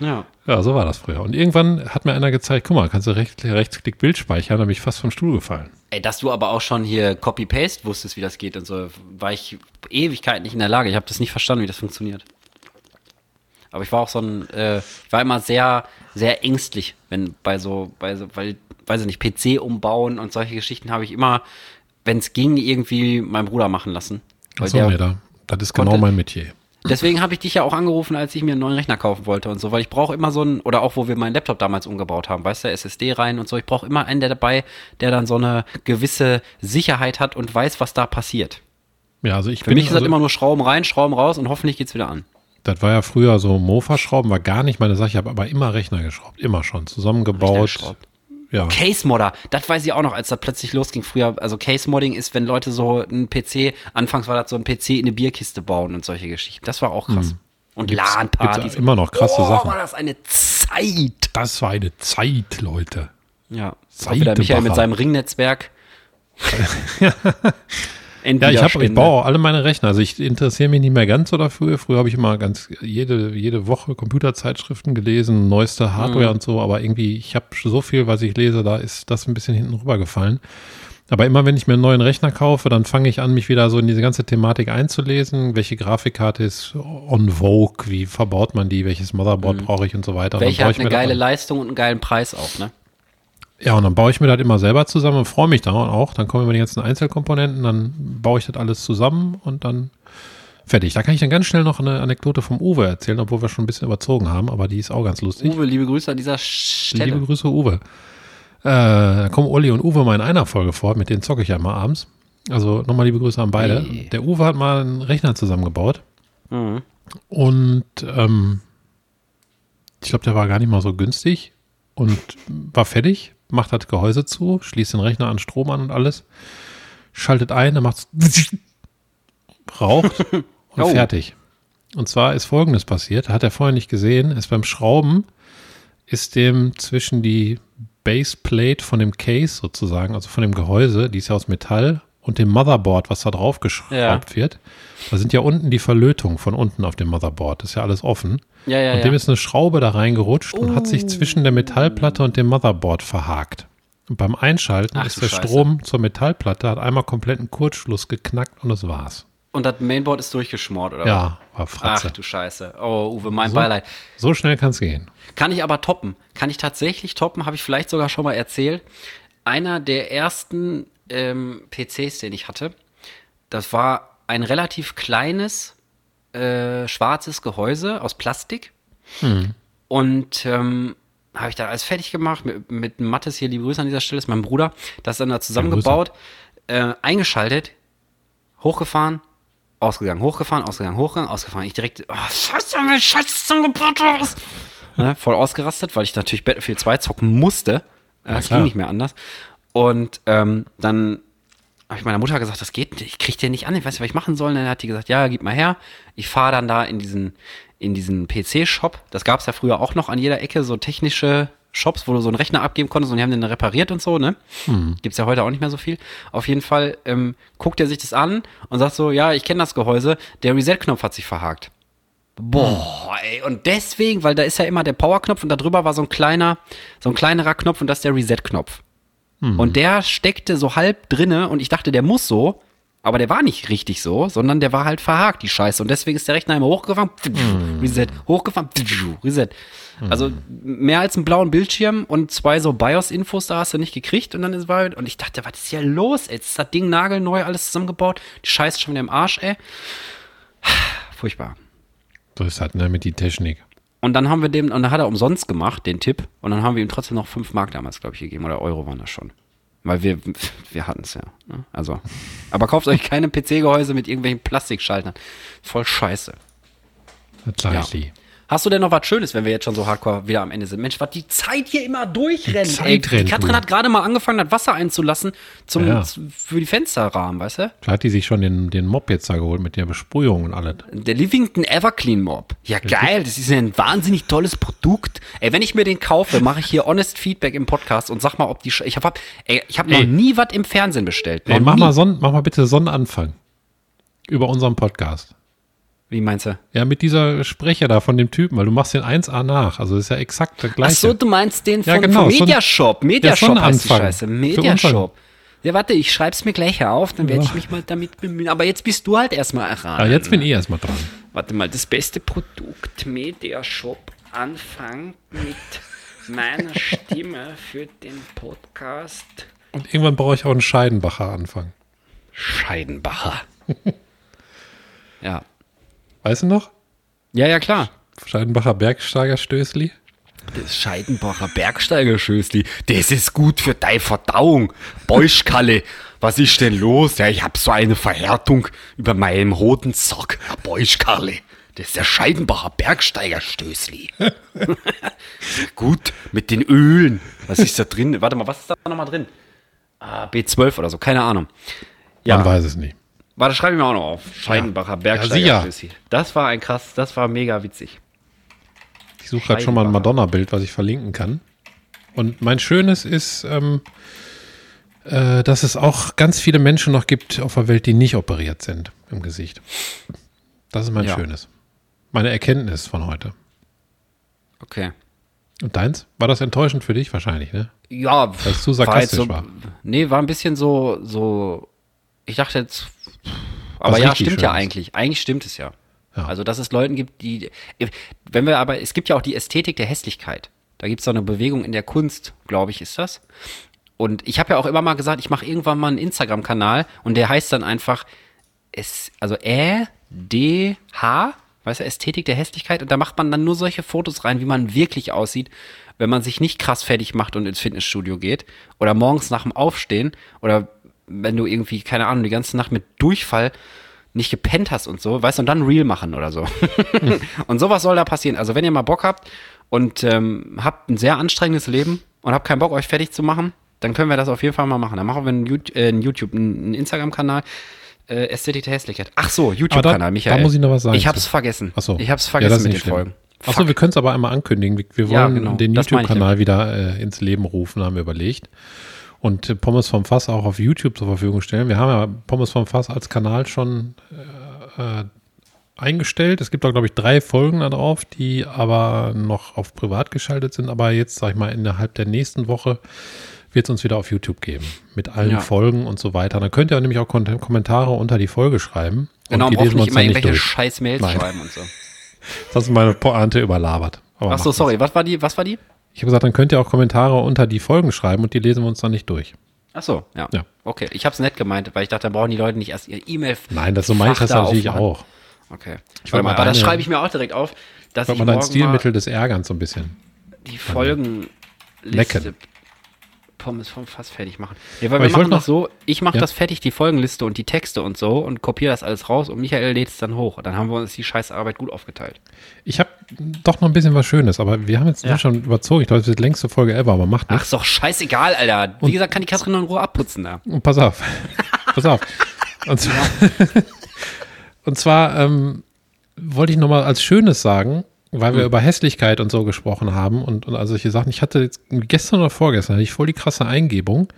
Ja. Ja, so war das früher. Und irgendwann hat mir einer gezeigt, guck mal, kannst du rechts, rechtsklick Bild speichern, da bin ich fast vom Stuhl gefallen. Ey, dass du aber auch schon hier Copy-Paste wusstest, wie das geht und so, war ich Ewigkeit nicht in der Lage. Ich habe das nicht verstanden, wie das funktioniert. Aber ich war auch so ein, äh, ich war immer sehr, sehr ängstlich, wenn bei so, bei so, weil, weiß ich nicht, PC umbauen und solche Geschichten habe ich immer, wenn es ging, irgendwie meinen Bruder machen lassen. Achso, nee, da, das ist genau mein Metier. Deswegen habe ich dich ja auch angerufen, als ich mir einen neuen Rechner kaufen wollte und so, weil ich brauche immer so einen, oder auch wo wir meinen Laptop damals umgebaut haben, weißt du, SSD rein und so, ich brauche immer einen der dabei, der dann so eine gewisse Sicherheit hat und weiß, was da passiert. Ja, also ich Für bin, mich ist also, das immer nur Schrauben rein, Schrauben raus und hoffentlich geht's wieder an. das war ja früher so Mofa-Schrauben, war gar nicht meine Sache, ich habe aber immer Rechner geschraubt, immer schon, zusammengebaut. Ja, Case Modder, das weiß ich auch noch, als das plötzlich losging früher. Also Case Modding ist, wenn Leute so einen PC, anfangs war das so ein PC in eine Bierkiste bauen und solche Geschichten. Das war auch krass. Und Hm. Gibt's- LAN-Partys. immer noch krasse oh, Sachen. war das eine Zeit. das war eine Zeit, Leute. Ja. Auch Seite wieder Michael mit seinem Ringnetzwerk. Ja, ich, hab, ich baue alle meine Rechner. Also ich interessiere mich nicht mehr ganz so dafür. Früher habe ich immer ganz jede, jede Woche Computerzeitschriften gelesen, neueste Hardware Mhm. und so, aber irgendwie, ich habe so viel, was ich lese, da ist das ein bisschen hinten rübergefallen. Aber immer wenn ich mir einen neuen Rechner kaufe, dann fange ich an, mich wieder so in diese ganze Thematik einzulesen. Welche Grafikkarte ist on Vogue? Wie verbaut man die? Welches Motherboard Mhm. brauche ich und so weiter. Welche hat eine geile. Leistung und einen geilen Preis auch, ne? Ja, und dann baue ich mir das immer selber zusammen und freue mich da auch. Dann kommen immer die ganzen Einzelkomponenten, dann baue ich das alles zusammen und dann fertig. Da kann ich dann ganz schnell noch eine Anekdote vom Uwe erzählen, obwohl wir schon ein bisschen überzogen haben, aber die ist auch ganz lustig. Uwe, liebe Grüße an dieser Stelle. Liebe Grüße, Uwe. Äh, da kommen Uli und Uwe mal in einer Folge vor, mit denen zocke ich ja immer abends. Also nochmal liebe Grüße an beide. Hey. Der Uwe hat mal einen Rechner zusammengebaut Mhm. und ähm, ich glaube, der war gar nicht mal so günstig und war fertig, macht das Gehäuse zu, schließt den Rechner an Strom an und alles, schaltet ein, dann macht's raucht und Oh. fertig. Und zwar ist folgendes passiert, hat er vorher nicht gesehen, ist beim Schrauben ist dem zwischen die Baseplate von dem Case sozusagen, also von dem Gehäuse, die ist ja aus Metall, und dem Motherboard, was da drauf geschraubt Ja. wird. Da sind ja unten die Verlötungen von unten auf dem Motherboard. Das ist ja alles offen. Ja, ja, und ja. dem ist eine Schraube da reingerutscht und hat Oh. sich zwischen der Metallplatte und dem Motherboard verhakt. Und beim Einschalten Ach ist der Scheiße. Strom zur Metallplatte, hat einmal kompletten Kurzschluss geknackt und das war's. Und das Mainboard ist durchgeschmort, oder? Ja, war? Fratze. Ach du Scheiße. Oh, Uwe, mein So. Beileid. So schnell kann's gehen. Kann ich aber toppen. Kann ich tatsächlich toppen, habe ich vielleicht sogar schon mal erzählt. Einer der ersten ähm, PCs, den ich hatte, das war ein relativ kleines, äh, schwarzes Gehäuse aus Plastik. Und ähm, habe ich da alles fertig gemacht mit, mit Mattes hier, liebe Grüße an dieser Stelle, ist mein Bruder. Das dann da zusammengebaut, äh, eingeschaltet, hochgefahren, ausgegangen, hochgefahren, ausgegangen, hochgegangen, ausgefahren. Ich direkt, oh, scheiße, mein Scheiß zusammengebaut ist. Ne, voll ausgerastet, weil ich natürlich Battlefield 2 zocken musste. Äh, Es ging nicht mehr anders. Und ähm, dann habe ich meiner Mutter gesagt, das geht nicht, ich krieg den nicht an, ich weiß nicht, was ich machen soll. Und dann hat die gesagt, ja, gib mal her. Ich fahre dann da in diesen, in diesen PC-Shop. Das gab es ja früher auch noch an jeder Ecke, so technische Shops, wo du so einen Rechner abgeben konntest und die haben den dann repariert und so, ne? Gibt's ja heute auch nicht mehr so viel. Auf jeden Fall ähm, guckt er sich das an und sagt so, ja, ich kenne das Gehäuse, der Reset-Knopf hat sich verhakt. Boah, ey, und deswegen, weil da ist ja immer der Power-Knopf und da drüber war so ein kleiner, so ein kleinerer Knopf und das ist der Reset-Knopf. Und der steckte so halb drinne und ich dachte, der muss so, aber der war nicht richtig so, sondern der war halt verhakt, die Scheiße. Und deswegen ist der Rechner immer hochgefahren, Reset, hochgefahren, Reset. Also mehr als einen blauen Bildschirm und zwei so BIOS-Infos, da hast du nicht gekriegt und dann ist war und ich dachte, was ist hier los? Ey? Jetzt ist das Ding nagelneu, alles zusammengebaut, die Scheiße ist schon wieder im Arsch, ey. Furchtbar. So ist halt, ne, mit die Technik. Und dann haben wir dem, und dann hat er umsonst gemacht, den Tipp. Und dann haben wir ihm trotzdem noch 5 Mark damals, glaube ich, gegeben. Oder Euro waren das schon. Weil wir, wir hatten es ja. ne? Also. Aber kauft euch keine PC-Gehäuse mit irgendwelchen Plastikschaltern. Voll scheiße. Das die. Hast du denn noch was Schönes, wenn wir jetzt schon so hardcore wieder am Ende sind? Mensch, was die Zeit hier immer durchrennt. Die Zeit ey. Die rennt, Katrin du. hat gerade mal angefangen, das Wasser einzulassen zum, Ja. für die Fensterrahmen, weißt du? Da hat die sich schon den, den Mob jetzt da geholt mit der Besprühung und alles. Der Livington Everclean Mob. Ja, geil. Das ist ein wahnsinnig tolles Produkt. Ey, wenn ich mir den kaufe, mache ich hier honest Feedback im Podcast und sag mal, ob die. Sch ich habe ich hab noch nie was im Fernsehen bestellt. Ey, mach, nie. mal Son mach mal bitte Sonnenanfang. Über unseren Podcast. Wie meinst du? Ja, mit dieser Sprecher da von dem Typen, weil du machst den 1A nach. Also das ist ja exakt der Ach gleiche. so, du meinst den Ja, von, genau, von Mediashop. Mediashop heißt die. Scheiße. Mediashop. Ja, warte, ich schreib's mir gleich auf, dann werde ich Ja. mich mal damit bemühen. Aber jetzt bist du halt erstmal ja, ran. jetzt bin ich erstmal dran. Warte mal, das beste Produkt Mediashop Anfang mit meiner Stimme für den Podcast. Und irgendwann brauche ich auch einen Scheidenbacher Anfang. Scheidenbacher. ja. Weißt du noch? Ja, ja, klar. Scheidenbacher Bergsteigerstößli. Das Scheidenbacher Bergsteigerschößli, das ist gut für deine Verdauung. Beuschkalle, was ist denn los? Ja, ich hab so eine Verhärtung über meinem roten Sack. Beuschkalle, das ist der Scheidenbacher Bergsteigerstößli. gut, mit den Ölen. Was ist da drin? Warte mal, was ist da nochmal drin? Ah, B12 oder so, keine Ahnung. Ja, Man weiß es nicht. Warte, schreibe ich mir auch noch auf. Scheidenbacher Bergsteigerstößli. das war ein krass, das war mega witzig. Ich suche gerade schon mal ein. Madonna-Bild, was ich verlinken kann. Und mein Schönes ist, ähm, äh, dass es auch ganz viele Menschen noch gibt auf der Welt, die nicht operiert sind im Gesicht. Das ist mein Ja. Schönes. Meine Erkenntnis von heute. Okay. Und deins? War das enttäuschend für dich? Wahrscheinlich, ne? Ja, Weil es zu war jetzt sarkastisch so, war. Nee, war ein bisschen so, so, ich dachte jetzt, aber ja, stimmt ja Schönes. eigentlich. Eigentlich stimmt es ja. Ja. Also, dass es Leuten gibt, die, wenn wir aber, es gibt ja auch die Ästhetik der Hässlichkeit. Da gibt es so eine Bewegung in der Kunst, glaube ich, ist das. Und ich habe ja auch immer mal gesagt, ich mache irgendwann mal einen Instagram-Kanal und der heißt dann einfach, es, also Ä, D, H, weißt du, Ästhetik der Hässlichkeit. Und da macht man dann nur solche Fotos rein, wie man wirklich aussieht, wenn man sich nicht krass fertig macht und ins Fitnessstudio geht. Oder morgens nach dem Aufstehen. Oder wenn du irgendwie, keine Ahnung, die ganze Nacht mit Durchfall nicht gepennt hast und so, weißt du, und dann Real machen oder so. und sowas soll da passieren. Also wenn ihr mal Bock habt und ähm, habt ein sehr anstrengendes Leben und habt keinen Bock, euch fertig zu machen, dann können wir das auf jeden Fall mal machen. Dann machen wir einen, YouTube, äh, einen YouTube, einen Instagram-Kanal, äh, Ästhetik der Hässlichkeit. Ach so, YouTube-Kanal, Michael. da muss ich noch was sagen Ich hab's vergessen. Ach so. Ich hab's Ja, vergessen ist mit den schlimm. Folgen. Achso, Fuck. wir können es aber einmal ankündigen. Wir, wir wollen Ja, genau. den YouTube-Kanal wieder äh, ins Leben rufen, haben wir überlegt. Und Pommes vom Fass auch auf YouTube zur Verfügung stellen. Wir haben ja Pommes vom Fass als Kanal schon äh, äh, eingestellt. Es gibt auch, glaube ich, drei Folgen da drauf, die aber noch auf privat geschaltet sind. Aber jetzt, sag ich mal, innerhalb der nächsten Woche wird es uns wieder auf YouTube geben. Mit allen Ja. Folgen und so weiter. Dann könnt ihr nämlich auch Kommentare unter die Folge schreiben. Genau, und die braucht nicht immer irgendwelche durch. scheiß Mails Nein. schreiben und so. Das ist meine Pointe überlabert. Aber Ach so, sorry, was war die, was war die? Ich habe gesagt, dann könnt ihr auch Kommentare unter die Folgen schreiben und die lesen wir uns dann nicht durch. Ach so, ja. Ja. Okay, ich hab's nett gemeint, weil ich dachte, da brauchen die Leute nicht erst ihre E-Mail. Nein, das so meine ich das natürlich aufmachen. auch. Okay. Ich Warte mal, mal aber das schreibe ich mir auch direkt auf, dass Weil ich man ein morgen Stilmittel des Ärgerns so ein bisschen. mal die Folgenliste Lecken. Pommes vom Fass fertig machen. Ja, weil Aber wir ich machen das noch- so, ich mache Ja. das fertig, die Folgenliste und die Texte und so und kopiere das alles raus und Michael lädt es dann hoch. Dann haben wir uns die scheiß Arbeit gut aufgeteilt. Ich habe doch noch ein bisschen was Schönes, aber wir haben jetzt Ja. schon überzogen. Ich glaube, das wird die längste Folge ever, aber macht Ach, nichts. ist doch scheißegal, Alter. Wie gesagt, kann die Katrin noch in Ruhe abputzen da. Und pass auf. pass auf. Und zwar, und zwar ähm, wollte ich nochmal als Schönes sagen, weil wir Hm. über Hässlichkeit und so gesprochen haben und, und all solche Sachen. Ich hatte jetzt gestern oder vorgestern hatte ich voll die krasse Eingebung.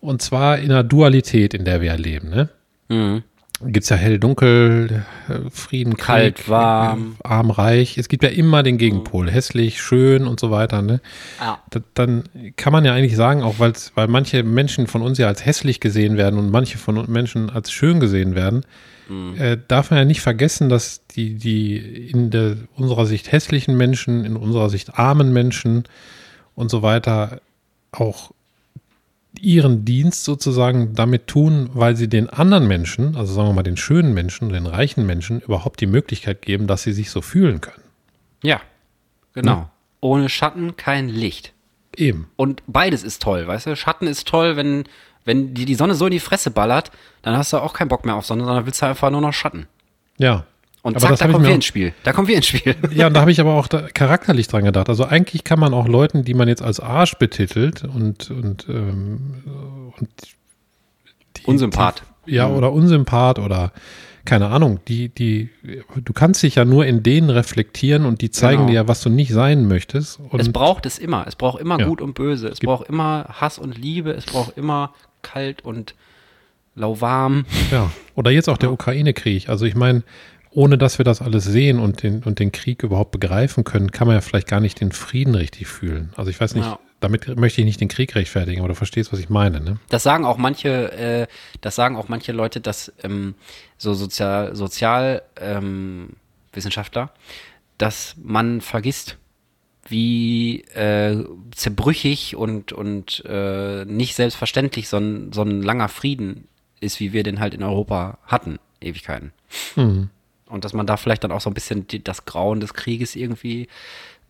Und zwar in einer Dualität, in der wir leben. Ne? Mhm. Gibt es ja hell, dunkel, äh, Frieden, Kalt, Krieg, warm. arm, reich. Es gibt ja immer den Gegenpol. Hässlich, schön und so weiter. Ne? Ja. Da- dann kann man ja eigentlich sagen, auch weil manche Menschen von uns ja als hässlich gesehen werden und manche von Menschen als schön gesehen werden, äh, darf man ja nicht vergessen, dass die, die in der, unserer Sicht hässlichen Menschen, in unserer Sicht armen Menschen und so weiter auch ihren Dienst sozusagen damit tun, weil sie den anderen Menschen, also sagen wir mal den schönen Menschen, den reichen Menschen, überhaupt die Möglichkeit geben, dass sie sich so fühlen können. Ja, genau. Ohne Schatten kein Licht. Eben. Und beides ist toll, weißt du? Schatten ist toll, wenn, wenn dir die Sonne so in die Fresse ballert, dann hast du auch keinen Bock mehr auf Sonne, sondern willst du einfach nur noch Schatten. Ja. Und Aber zack, da kommen wir ins Spiel. Da kommen wir ins Spiel. Ja, und da habe ich aber auch charakterlich dran gedacht. Also eigentlich kann man auch Leuten, die man jetzt als Arsch betitelt und, und, ähm, und die, Unsympath. Die, ja, oder Unsympath oder keine Ahnung, die, die, du kannst dich ja nur in denen reflektieren und die zeigen Genau. dir ja, was du nicht sein möchtest. Es braucht es immer. Es braucht immer Ja. Gut und Böse. Es braucht immer Hass und Liebe. Es braucht immer kalt und lauwarm. Ja, oder jetzt auch der Ukraine-Krieg. Also ich meine, ohne dass wir das alles sehen und den, und den Krieg überhaupt begreifen können, kann man ja vielleicht gar nicht den Frieden richtig fühlen. Also ich weiß nicht, Ja. damit möchte ich nicht den Krieg rechtfertigen, aber du verstehst, was ich meine, ne? Das sagen auch manche, äh, das sagen auch manche Leute, dass ähm, so Sozial, Sozial ähm, dass man vergisst, wie äh, zerbrüchig und, und äh, nicht selbstverständlich so ein, so ein langer Frieden ist, wie wir den halt in Europa hatten, Ewigkeiten. Mhm. Und dass man da vielleicht dann auch so ein bisschen die, das Grauen des Krieges irgendwie.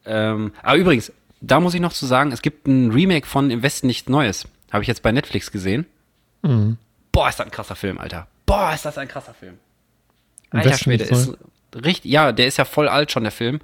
Ähm, aber übrigens, da muss ich noch zu sagen, es gibt ein Remake von Im Westen nichts Neues. Habe ich jetzt bei Netflix gesehen. Mhm. Boah, ist das ein krasser Film, Alter. Boah, ist das ein krasser Film. Alter Schwede, ist richtig, ja, der ist ja voll alt schon, der Film.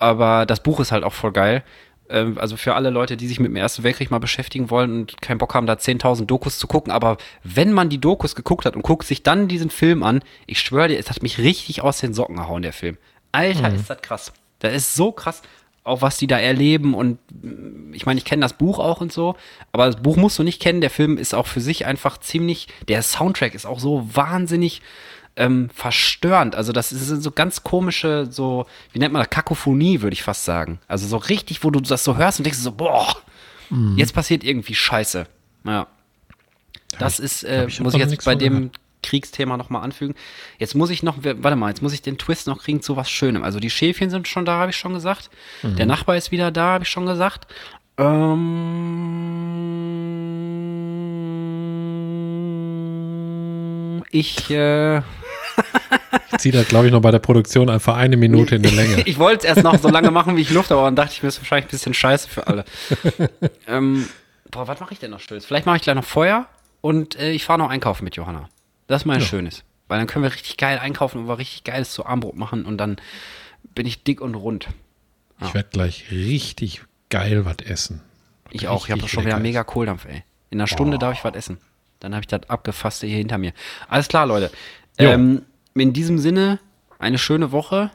Aber das Buch ist halt auch voll geil. Ähm, also für alle Leute, die sich mit dem Ersten Weltkrieg mal beschäftigen wollen und keinen Bock haben, da 10.000 Dokus zu gucken. Aber wenn man die Dokus geguckt hat und guckt sich dann diesen Film an, ich schwöre dir, es hat mich richtig aus den Socken gehauen, der Film. Alter, Mhm. ist das krass. Das ist so krass, auch was die da erleben. Und mm, ich meine, ich kenne das Buch auch und so, aber das Buch musst du nicht kennen. Der Film ist auch für sich einfach ziemlich, der Soundtrack ist auch so wahnsinnig ähm, verstörend. Also das sind so ganz komische, so, wie nennt man das, Kakophonie, würde ich fast sagen. Also so richtig, wo du das so hörst und denkst so, boah, Jetzt passiert irgendwie Scheiße. Ja. Das ich- ist, äh, ich muss ich jetzt bei dem gehört. Kriegsthema nochmal anfügen. Jetzt muss ich noch, warte mal, jetzt muss ich den Twist noch kriegen zu was Schönem. Also die Schäfchen sind schon da, habe ich schon gesagt. Mhm. Der Nachbar ist wieder da, habe ich schon gesagt. Ähm, ich, äh, Ich ziehe das, glaube ich, noch bei der Produktion einfach eine Minute in der Länge. ich wollte es erst noch so lange machen, wie ich Luft habe, aber dann dachte ich mir, ist wahrscheinlich ein bisschen scheiße für alle. ähm, boah, was mache ich denn noch Schönes? Vielleicht mache ich gleich noch Feuer und äh, ich fahre noch einkaufen mit Johanna. Das ist mal ein Schönes. Weil dann können wir richtig geil einkaufen und wir richtig geiles zu Armbrot machen und dann bin ich dick und rund. Ich werde gleich richtig geil was essen. Ich auch. Ich habe schon wieder mega Kohldampf, ey. In einer Stunde darf ich was essen. Dann habe ich das abgefasste hier hinter mir. Alles klar, Leute. Ähm, in diesem Sinne, eine schöne Woche.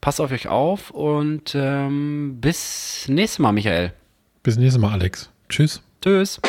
Passt auf euch auf und ähm, bis nächstes Mal, Michael. Bis nächstes Mal, Alex. Tschüss. Tschüss.